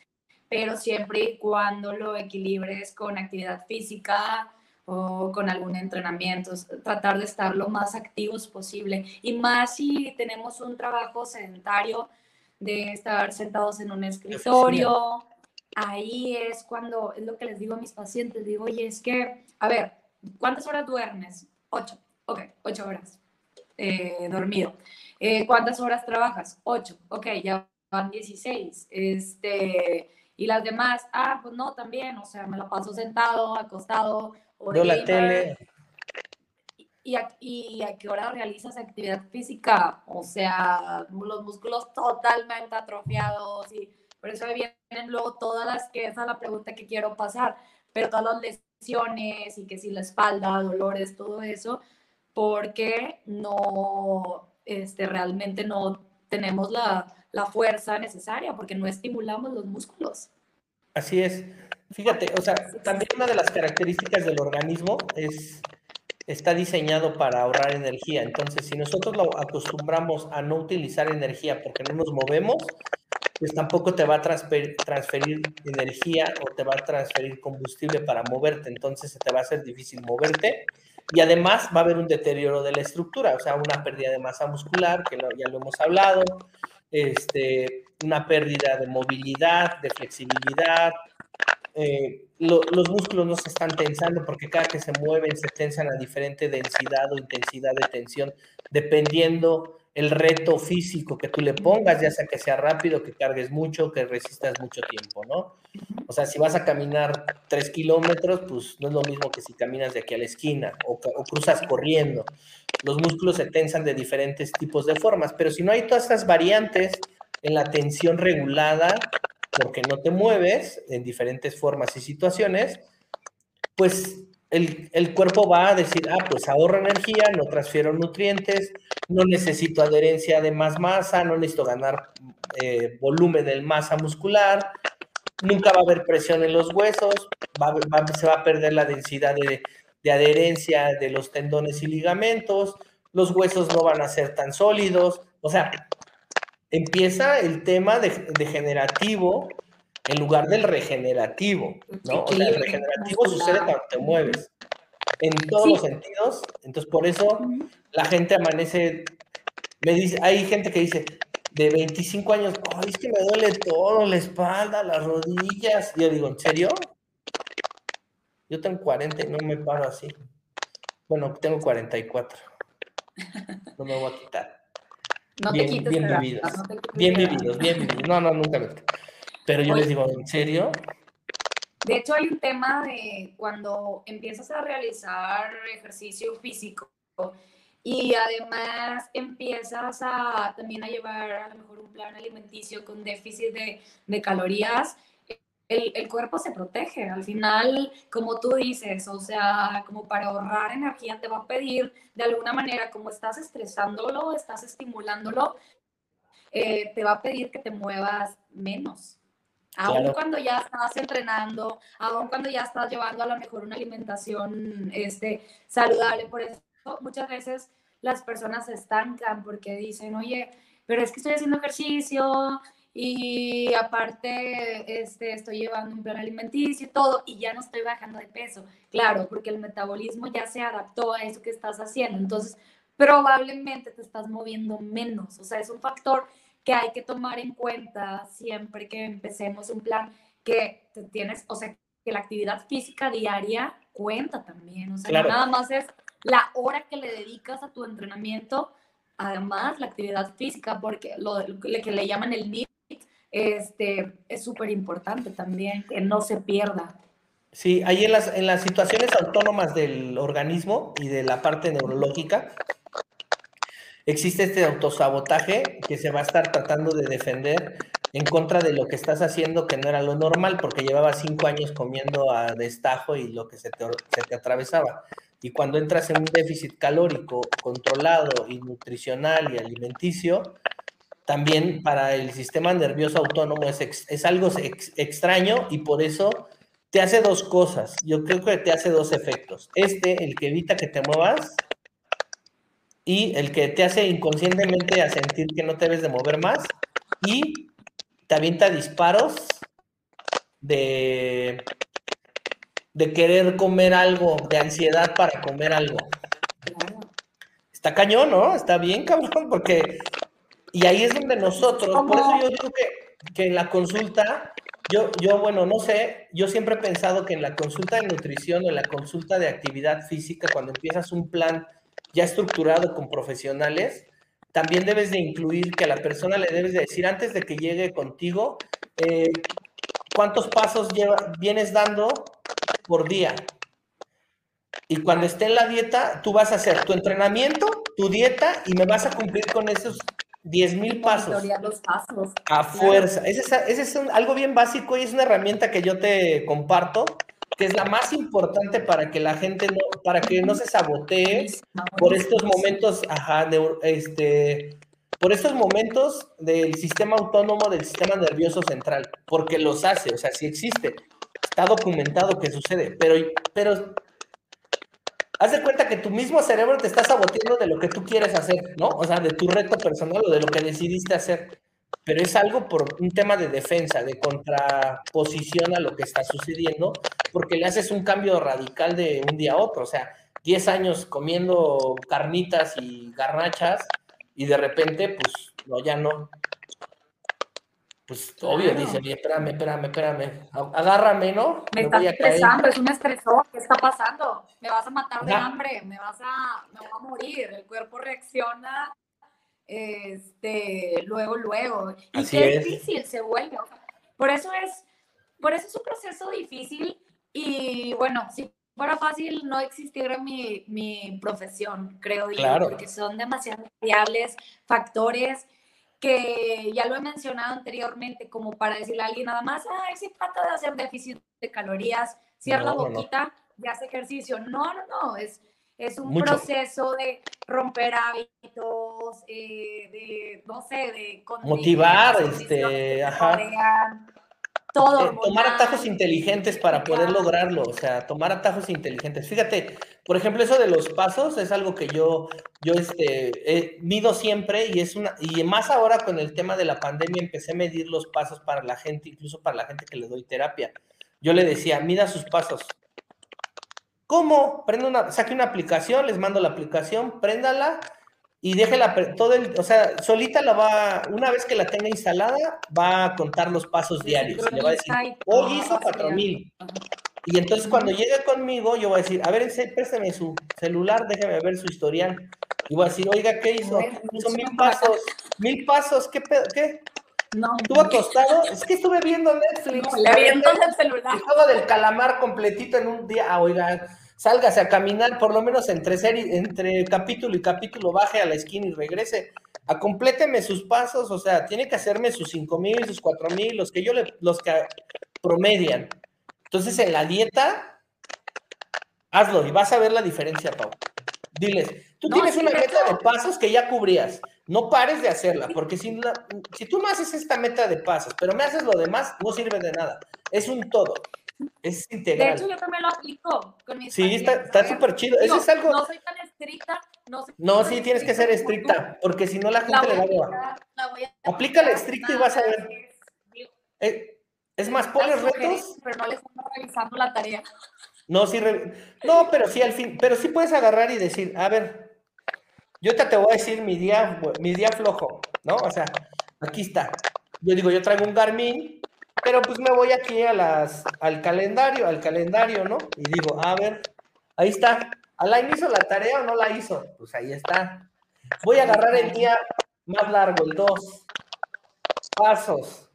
pero siempre y cuando lo equilibres con actividad física o con algún entrenamiento, tratar de estar lo más activos posible. Y más si tenemos un trabajo sedentario de estar sentados en un escritorio, ahí es cuando, es lo que les digo a mis pacientes, digo, oye, es que, a ver, ¿cuántas horas duermes? Ocho, ok, ocho horas eh, dormido. Eh, ¿Cuántas horas trabajas? Ocho. Ok, ya van 16. Este, y las demás, ah, pues no, también, o sea, me la paso sentado, acostado. O la tele. ¿Y a, ¿Y a qué hora realizas actividad física? O sea, los músculos totalmente atrofiados y Por eso vienen luego todas las que esa es la pregunta que quiero pasar, pero todas las lesiones y que si la espalda, dolores, todo eso, porque no, este, realmente no tenemos la, la fuerza necesaria, porque no estimulamos los músculos. Así es. Fíjate, o sea, también una de las características del organismo es está diseñado para ahorrar energía. Entonces, si nosotros lo acostumbramos a no utilizar energía porque no nos movemos, pues tampoco te va a transferir, energía o te va a transferir combustible para moverte. Entonces, te va a hacer difícil moverte. Y además va a haber un deterioro de la estructura, o sea, una pérdida de masa muscular, que ya lo hemos hablado, este, una pérdida de movilidad, de flexibilidad, eh, los músculos no se están tensando porque cada que se mueven se tensan a diferente densidad o intensidad de tensión, dependiendo el reto físico que tú le pongas, ya sea que sea rápido, que cargues mucho, que resistas mucho tiempo, ¿no? O sea, si vas a caminar tres kilómetros, pues no es lo mismo que si caminas de aquí a la esquina o, o cruzas corriendo. Los músculos se tensan de diferentes tipos de formas, pero si no hay todas estas variantes en la tensión regulada, porque no te mueves en diferentes formas y situaciones, pues el, cuerpo va a decir, ah, pues ahorro energía, no transfiero nutrientes, no necesito adherencia de más masa, no necesito ganar eh, volumen de masa muscular, nunca va a haber presión en los huesos, se va a perder la densidad de, de adherencia de los tendones y ligamentos, los huesos no van a ser tan sólidos, o sea, empieza el tema degenerativo en lugar del regenerativo, ¿no? O sea, el regenerativo sucede cuando te mueves, en todos los sentidos. Entonces, por eso la gente amanece, me dice, hay gente que dice, de 25 años, ay, es que me duele todo, la espalda, las rodillas. Y yo digo, ¿en serio? Yo tengo 40 y no me paro así. Bueno, tengo 44. No me voy a quitar. No bien, te quites bien vividos. bien vividos, bien vividos. No, no, nunca me Pero yo les digo, ¿en serio? De hecho, hay un tema de cuando empiezas a realizar ejercicio físico y además empiezas a también a llevar a lo mejor un plan alimenticio con déficit de, de calorías, el, cuerpo se protege. Al final, como tú dices, o sea, como para ahorrar energía, te va a pedir de alguna manera, como estás estresándolo, estás estimulándolo, eh, te va a pedir que te muevas menos. Aún cuando ya estás entrenando, aún cuando ya estás llevando a lo mejor una alimentación este, saludable. Por eso muchas veces las personas se estancan porque dicen, oye, pero es que estoy haciendo ejercicio, y aparte este, estoy llevando un plan alimenticio y todo y ya no estoy bajando de peso. Claro, porque el metabolismo ya se adaptó a eso que estás haciendo. Entonces, probablemente te estás moviendo menos. O sea, es un factor que hay que tomar en cuenta siempre que empecemos un plan que te tienes, o sea, que la actividad física diaria cuenta también. O sea, nada más es la hora que le dedicas a tu entrenamiento, además la actividad física, porque lo, lo que le llaman el NIT, este, es súper importante también que no se pierda. Sí, ahí en las, en las situaciones autónomas del organismo y de la parte neurológica, existe este autosabotaje que se va a estar tratando de defender en contra de lo que estás haciendo que no era lo normal porque llevaba cinco años comiendo a destajo y lo que se te, se te atravesaba. Y cuando entras en un déficit calórico controlado y nutricional y alimenticio, también para el sistema nervioso autónomo es, es algo extraño y por eso te hace dos cosas. Yo creo que te hace dos efectos. Este, el que evita que te muevas y el que te hace inconscientemente a sentir que no te debes de mover más y te avienta disparos de, de querer comer algo, de ansiedad para comer algo. Está cañón, ¿no? Está bien, cabrón, porque y ahí es donde nosotros, por eso yo digo que, que, en la consulta, yo, yo, bueno, no sé, yo siempre he pensado que en la consulta de nutrición o en la consulta de actividad física, cuando empiezas un plan ya estructurado con profesionales, también debes de incluir que a la persona le debes de decir antes de que llegue contigo, eh, cuántos pasos lleva, vienes dando por día. Y cuando esté en la dieta, tú vas a hacer tu entrenamiento, tu dieta y me vas a cumplir con esos 10 mil pasos. Los pasos. A fuerza. Ese es, algo bien básico y es una herramienta que yo te comparto, que es la más importante para que la gente no, para que no se sabotee por estos momentos, ajá, de, este, por estos momentos del sistema autónomo del sistema nervioso central, porque los hace, o sea, sí existe, está documentado que sucede, pero, pero haz de cuenta que tu mismo cerebro te está saboteando de lo que tú quieres hacer, ¿no? O sea, de tu reto personal o de lo que decidiste hacer. Pero es algo por un tema de defensa, de contraposición a lo que está sucediendo, porque le haces un cambio radical de un día a otro. O sea, 10 años comiendo carnitas y garnachas y de repente, pues, no, ya no. Pues obvio, dice, espérame, espérame, espérame, agárrame, ¿no? Me, estás estresando, es un estresor, ¿qué está pasando? Me vas a matar de hambre, me vas a, me voy a morir, el cuerpo reacciona, este, luego, luego. Y Así qué difícil se vuelve. Por eso es, por eso es un proceso difícil y bueno, si fuera fácil no existiera mi, mi profesión, creo yo, porque son demasiadas variables, factores que ya lo he mencionado anteriormente, como para decirle a alguien nada más, ah, si trata de hacer déficit de calorías, cierra la boquita y hace ejercicio. No, no, no, es, es un proceso de romper hábitos, eh, de, no sé, de... Motivar, este, ajá. Eh, tomar atajos inteligentes para poder lograrlo, o sea, tomar atajos inteligentes. Fíjate, por ejemplo, eso de los pasos es algo que yo, yo este, eh, mido siempre y es una, y más ahora con el tema de la pandemia empecé a medir los pasos para la gente, incluso para la gente que le doy terapia. Yo le decía, mida sus pasos. ¿Cómo? Prendo una, saque una aplicación, les mando la aplicación, préndala y déjela todo el, o sea, solita la va, una vez que la tenga instalada, va a contar los pasos diarios. Le va a decir, hoy hizo cuatro mil. Y entonces cuando llegue conmigo, yo voy a decir, a ver, préstame su celular, déjeme ver su historial. Y voy a decir, oiga, ¿qué hizo? Hizo mil pasos, mil pasos, ¿qué pedo? ¿Qué? No. ¿Estuvo acostado? Es que estuve viendo Netflix. No, le viendo el celular. El juego del calamar completito en un día. Ah, oiga, sálgase a caminar por lo menos entre, serie, entre capítulo y capítulo, baje a la esquina y regrese. A compléteme sus pasos, o sea, tiene que hacerme sus cinco mil, sus cuatro mil, los que yo le, los que promedian. Entonces, en la dieta, hazlo y vas a ver la diferencia, Pau. Diles, tú tienes una meta de pasos que ya cubrías. No pares de hacerla, porque si, si tú no haces esta meta de pasos, pero me haces lo demás, no sirve de nada. Es un todo. Es integral. De hecho, yo también lo aplico con mis Sí, está súper chido. Eso es algo. No soy tan estricta. No, no sí, tienes que ser estricta, porque si no la gente le va a. Aplícala estricta y vas a ver. Eh, es más, pones retos. Pero no les estamos revisando la tarea. No, sí, no, pero sí al fin, pero sí puedes agarrar y decir, a ver, yo te, te voy a decir mi día, mi día flojo, ¿no? O sea, aquí está. Yo digo, yo traigo un Garmin, pero pues me voy aquí a las, al calendario, al calendario, ¿no? Y digo, a ver, ahí está. ¿Alain hizo la tarea o no la hizo? Pues ahí está. Voy a agarrar el día más largo, el 2. Pasos.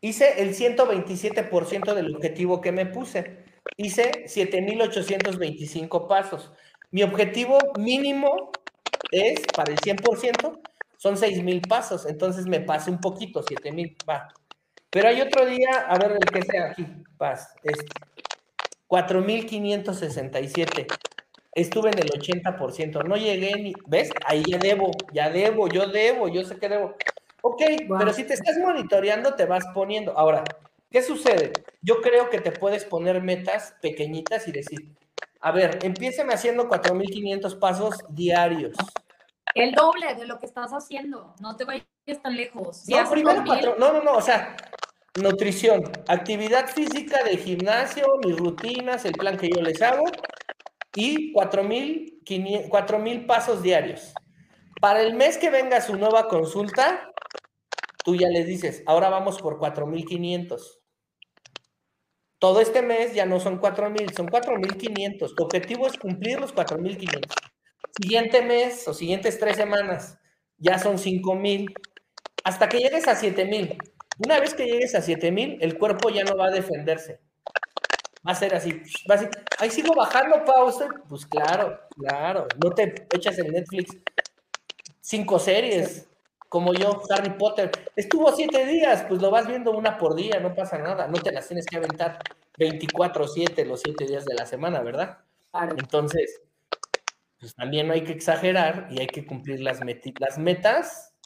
Hice el 127% del objetivo que me puse. Hice 7,825 pasos. Mi objetivo mínimo es para el 100% son seis mil pasos, entonces me pasé un poquito, siete mil, va. Pero hay otro día, a ver el que sea aquí, paz, este, 4.567. Estuve en el 80%, no llegué ni, ¿ves? Ahí ya debo, ya debo, yo debo, yo sé que debo. Ok, pero si te estás monitoreando, te vas poniendo. Ahora, ¿qué sucede? Yo creo que te puedes poner metas pequeñitas y decir, a ver, empiéceme haciendo 4.500 pasos diarios. El doble de lo que estás haciendo. No te vayas tan lejos. no, primero No, no, no. O sea, nutrición, actividad física de gimnasio, mis rutinas, el plan que yo les hago y 4,000 mil pasos diarios. Para el mes que venga su nueva consulta, tú ya les dices, ahora vamos por 4,500. Todo este mes ya no son 4,000, son 4,500. Tu objetivo es cumplir los 4,500. Siguiente mes o siguientes tres semanas ya son cinco mil. Hasta que llegues a siete mil. Una vez que llegues a siete mil, el cuerpo ya no va a defenderse. Va a ser así. Va a decir, ahí sigo bajando, Pau. Pues claro, claro. No te echas en Netflix cinco series, como yo, Harry Potter. Estuvo siete días, pues lo vas viendo una por día, no pasa nada. No te las tienes que aventar 24-7 los siete días de la semana, ¿verdad? Entonces, pues también no hay que exagerar y hay que cumplir las, las metas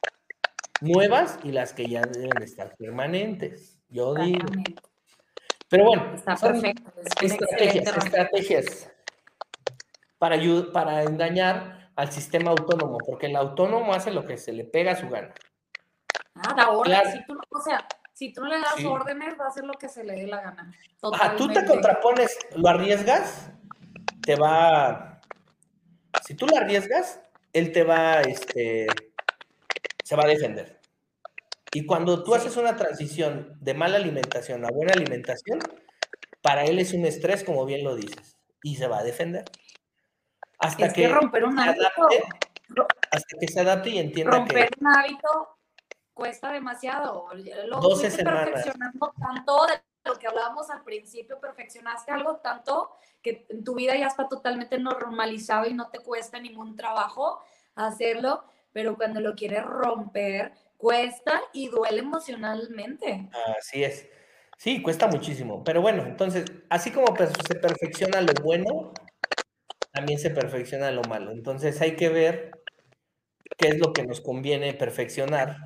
nuevas y las que ya deben estar permanentes. Yo digo. Pero bueno, Está perfecto. estrategias, estrategias para, para engañar al sistema autónomo, porque el autónomo hace lo que se le pega a su gana. Ah, ahora, si tú, o sea, si tú le das órdenes, va a hacer lo que se le dé la gana. Ajá, tú te contrapones, lo arriesgas, te va. Si tú lo arriesgas, él te va, este, se va a defender. Y cuando tú haces una transición de mala alimentación a buena alimentación, para él es un estrés, como bien lo dices, y se va a defender. Hasta que, romper un hábito, hasta que se adapte y entienda romper un hábito cuesta demasiado. Lo 12 semanas. perfeccionando tanto de lo que hablábamos al principio, perfeccionaste algo tanto que en tu vida ya está totalmente normalizado y no te cuesta ningún trabajo hacerlo, pero cuando lo quieres romper, cuesta y duele emocionalmente. Así es. Sí, cuesta muchísimo. Pero bueno, entonces, así como se perfecciona lo bueno, también se perfecciona lo malo. Entonces hay que ver qué es lo que nos conviene perfeccionar.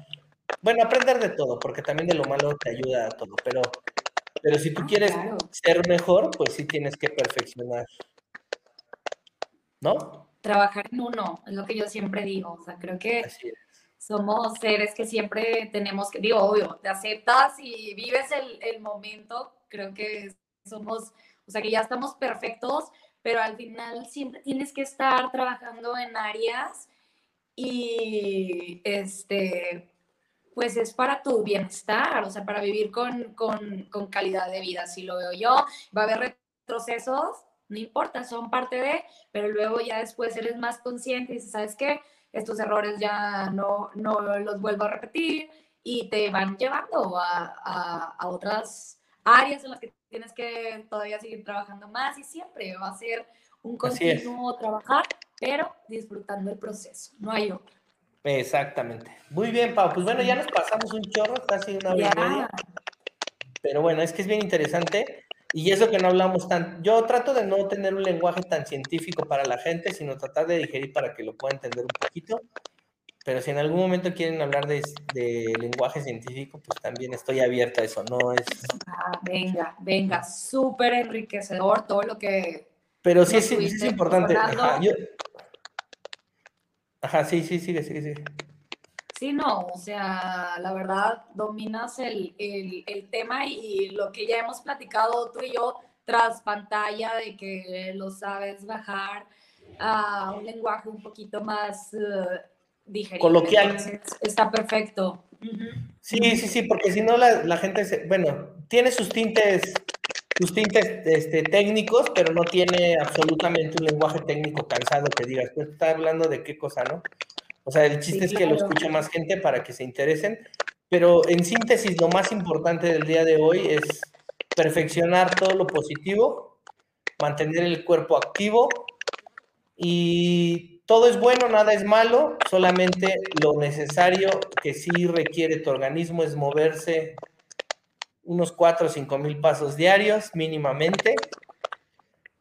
Bueno, aprender de todo, porque también de lo malo te ayuda a todo, pero, pero si tú ah, quieres ser mejor, pues sí tienes que perfeccionar. ¿No? Trabajar en uno, es lo que yo siempre digo. O sea, creo que somos seres que siempre tenemos que, digo, obvio, te aceptas y vives el, el momento, creo que somos, o sea, que ya estamos perfectos, pero al final siempre tienes que estar trabajando en áreas y este, pues es para tu bienestar, o sea, para vivir con, con, con calidad de vida, si lo veo yo, va a haber retrocesos, no importa, son parte de, pero luego ya después eres más consciente y dices, ¿sabes qué? Estos errores ya no, no los vuelvo a repetir y te van llevando a, a, a otras áreas en las que tienes que todavía seguir trabajando más y siempre va a ser un continuo trabajar, pero disfrutando el proceso, no hay otro. Exactamente. Muy bien, Pau. Pues bueno, ya nos pasamos un chorro, casi una hora y media. Pero bueno, es que es bien interesante. Y eso que no hablamos tan. Yo trato de no tener un lenguaje tan científico para la gente, sino tratar de digerir para que lo pueda entender un poquito. Pero si en algún momento quieren hablar de, lenguaje científico, pues también estoy abierta a eso, no es... Ah, venga, venga, súper enriquecedor todo lo que... Pero sí es, es, importante. Ajá, Ajá, sí, sí, sigue, sigue, sigue. Sí, no, o sea, la verdad, dominas el, el, el, tema y lo que ya hemos platicado tú y yo tras pantalla de que lo sabes bajar a un lenguaje un poquito más... Uh, Coloquial. está perfecto. Sí, sí, sí, porque si no la, gente, se, bueno, tiene sus tintes, sus tintes este, técnicos, pero no tiene absolutamente un lenguaje técnico cansado que digas, pues está hablando de qué cosa, ¿no? O sea, el chiste es que lo escuche más gente para que se interesen, pero en síntesis lo más importante del día de hoy es perfeccionar todo lo positivo, mantener el cuerpo activo y todo es bueno, nada es malo, solamente lo necesario que sí requiere tu organismo es moverse unos 4 o 5 mil pasos diarios mínimamente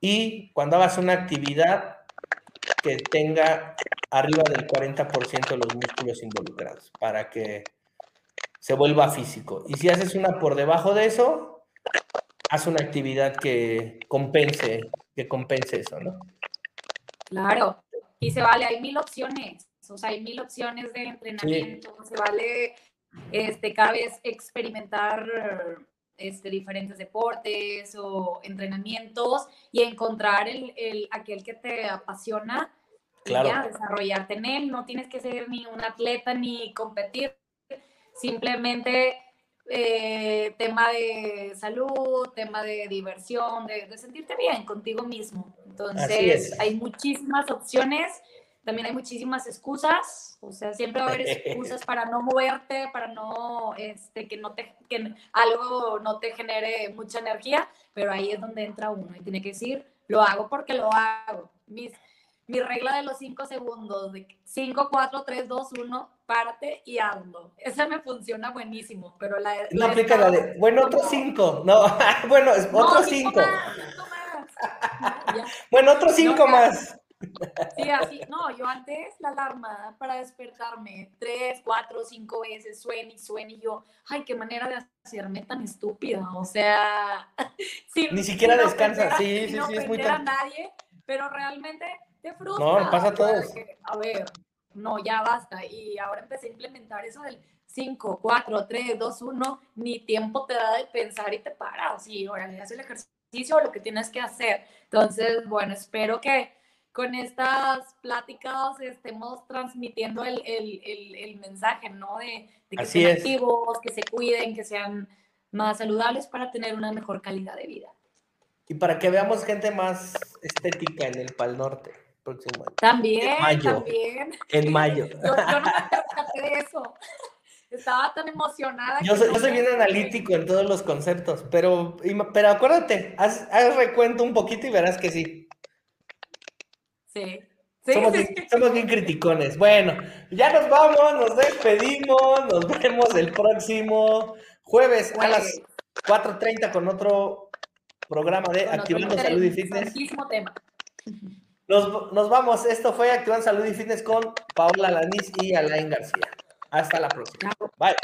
y cuando hagas una actividad que tenga arriba del 40% de los músculos involucrados para que se vuelva físico. Y si haces una por debajo de eso, haz una actividad que compense, que compense eso, ¿no? Claro, y se vale, hay mil opciones, o sea, hay mil opciones de entrenamiento, se vale este, cada vez experimentar este, diferentes deportes o entrenamientos y encontrar el, el aquel que te apasiona claro. y ya desarrollarte en él. No tienes que ser ni un atleta ni competir, simplemente eh, tema de salud, tema de diversión, de, de, sentirte bien contigo mismo. Entonces, hay muchísimas opciones, también hay muchísimas excusas, o sea, siempre va a haber excusas para no moverte, para no, este, que no te, que algo no te genere mucha energía, pero ahí es donde entra uno y tiene que decir, lo hago porque lo hago. Mis, mi regla de los cinco segundos, de 5, 4, 3, 2, 1, párate y hazlo. Esa me funciona buenísimo, pero la... No aplica la de, bueno, otros cinco, no, bueno, es otros cinco. bueno, otros cinco más. Sí, así, no, yo antes la alarma para despertarme tres, cuatro, cinco veces, suena y suena y yo, ay, qué manera de hacerme tan estúpida, o sea, ni siquiera descansa, sí, sí, sí, es muy a nadie, pero realmente te frustra. No, pasa a todos. a ver, no, ya basta, y ahora empecé a implementar eso del 5, 4, 3, 2, 1, ni tiempo te da de pensar y te paras, y ahora le haces el ejercicio o lo que tienes que hacer. Entonces, bueno, espero que con estas pláticas estemos transmitiendo el, el, el, mensaje, ¿no? De, que sean activos, que se cuiden, que sean más saludables para tener una mejor calidad de vida. Y para que veamos gente más estética en el Pal Norte próximo año. También, en mayo, también. En mayo. Yo, no me de eso. Estaba tan emocionada. Yo, soy, yo soy bien analítico en todos los conceptos, pero, pero acuérdate, haz, haz recuento un poquito y verás que sí. Sí. somos, Bien, criticones. Bueno, ya nos vamos, nos despedimos, nos vemos el próximo jueves a las 4.30 con otro programa de Activando Salud y Fitness. Tema. Nos, nos, vamos, esto fue Activando Salud y Fitness con Paola Lanís y Alain García. Hasta la próxima. Bye.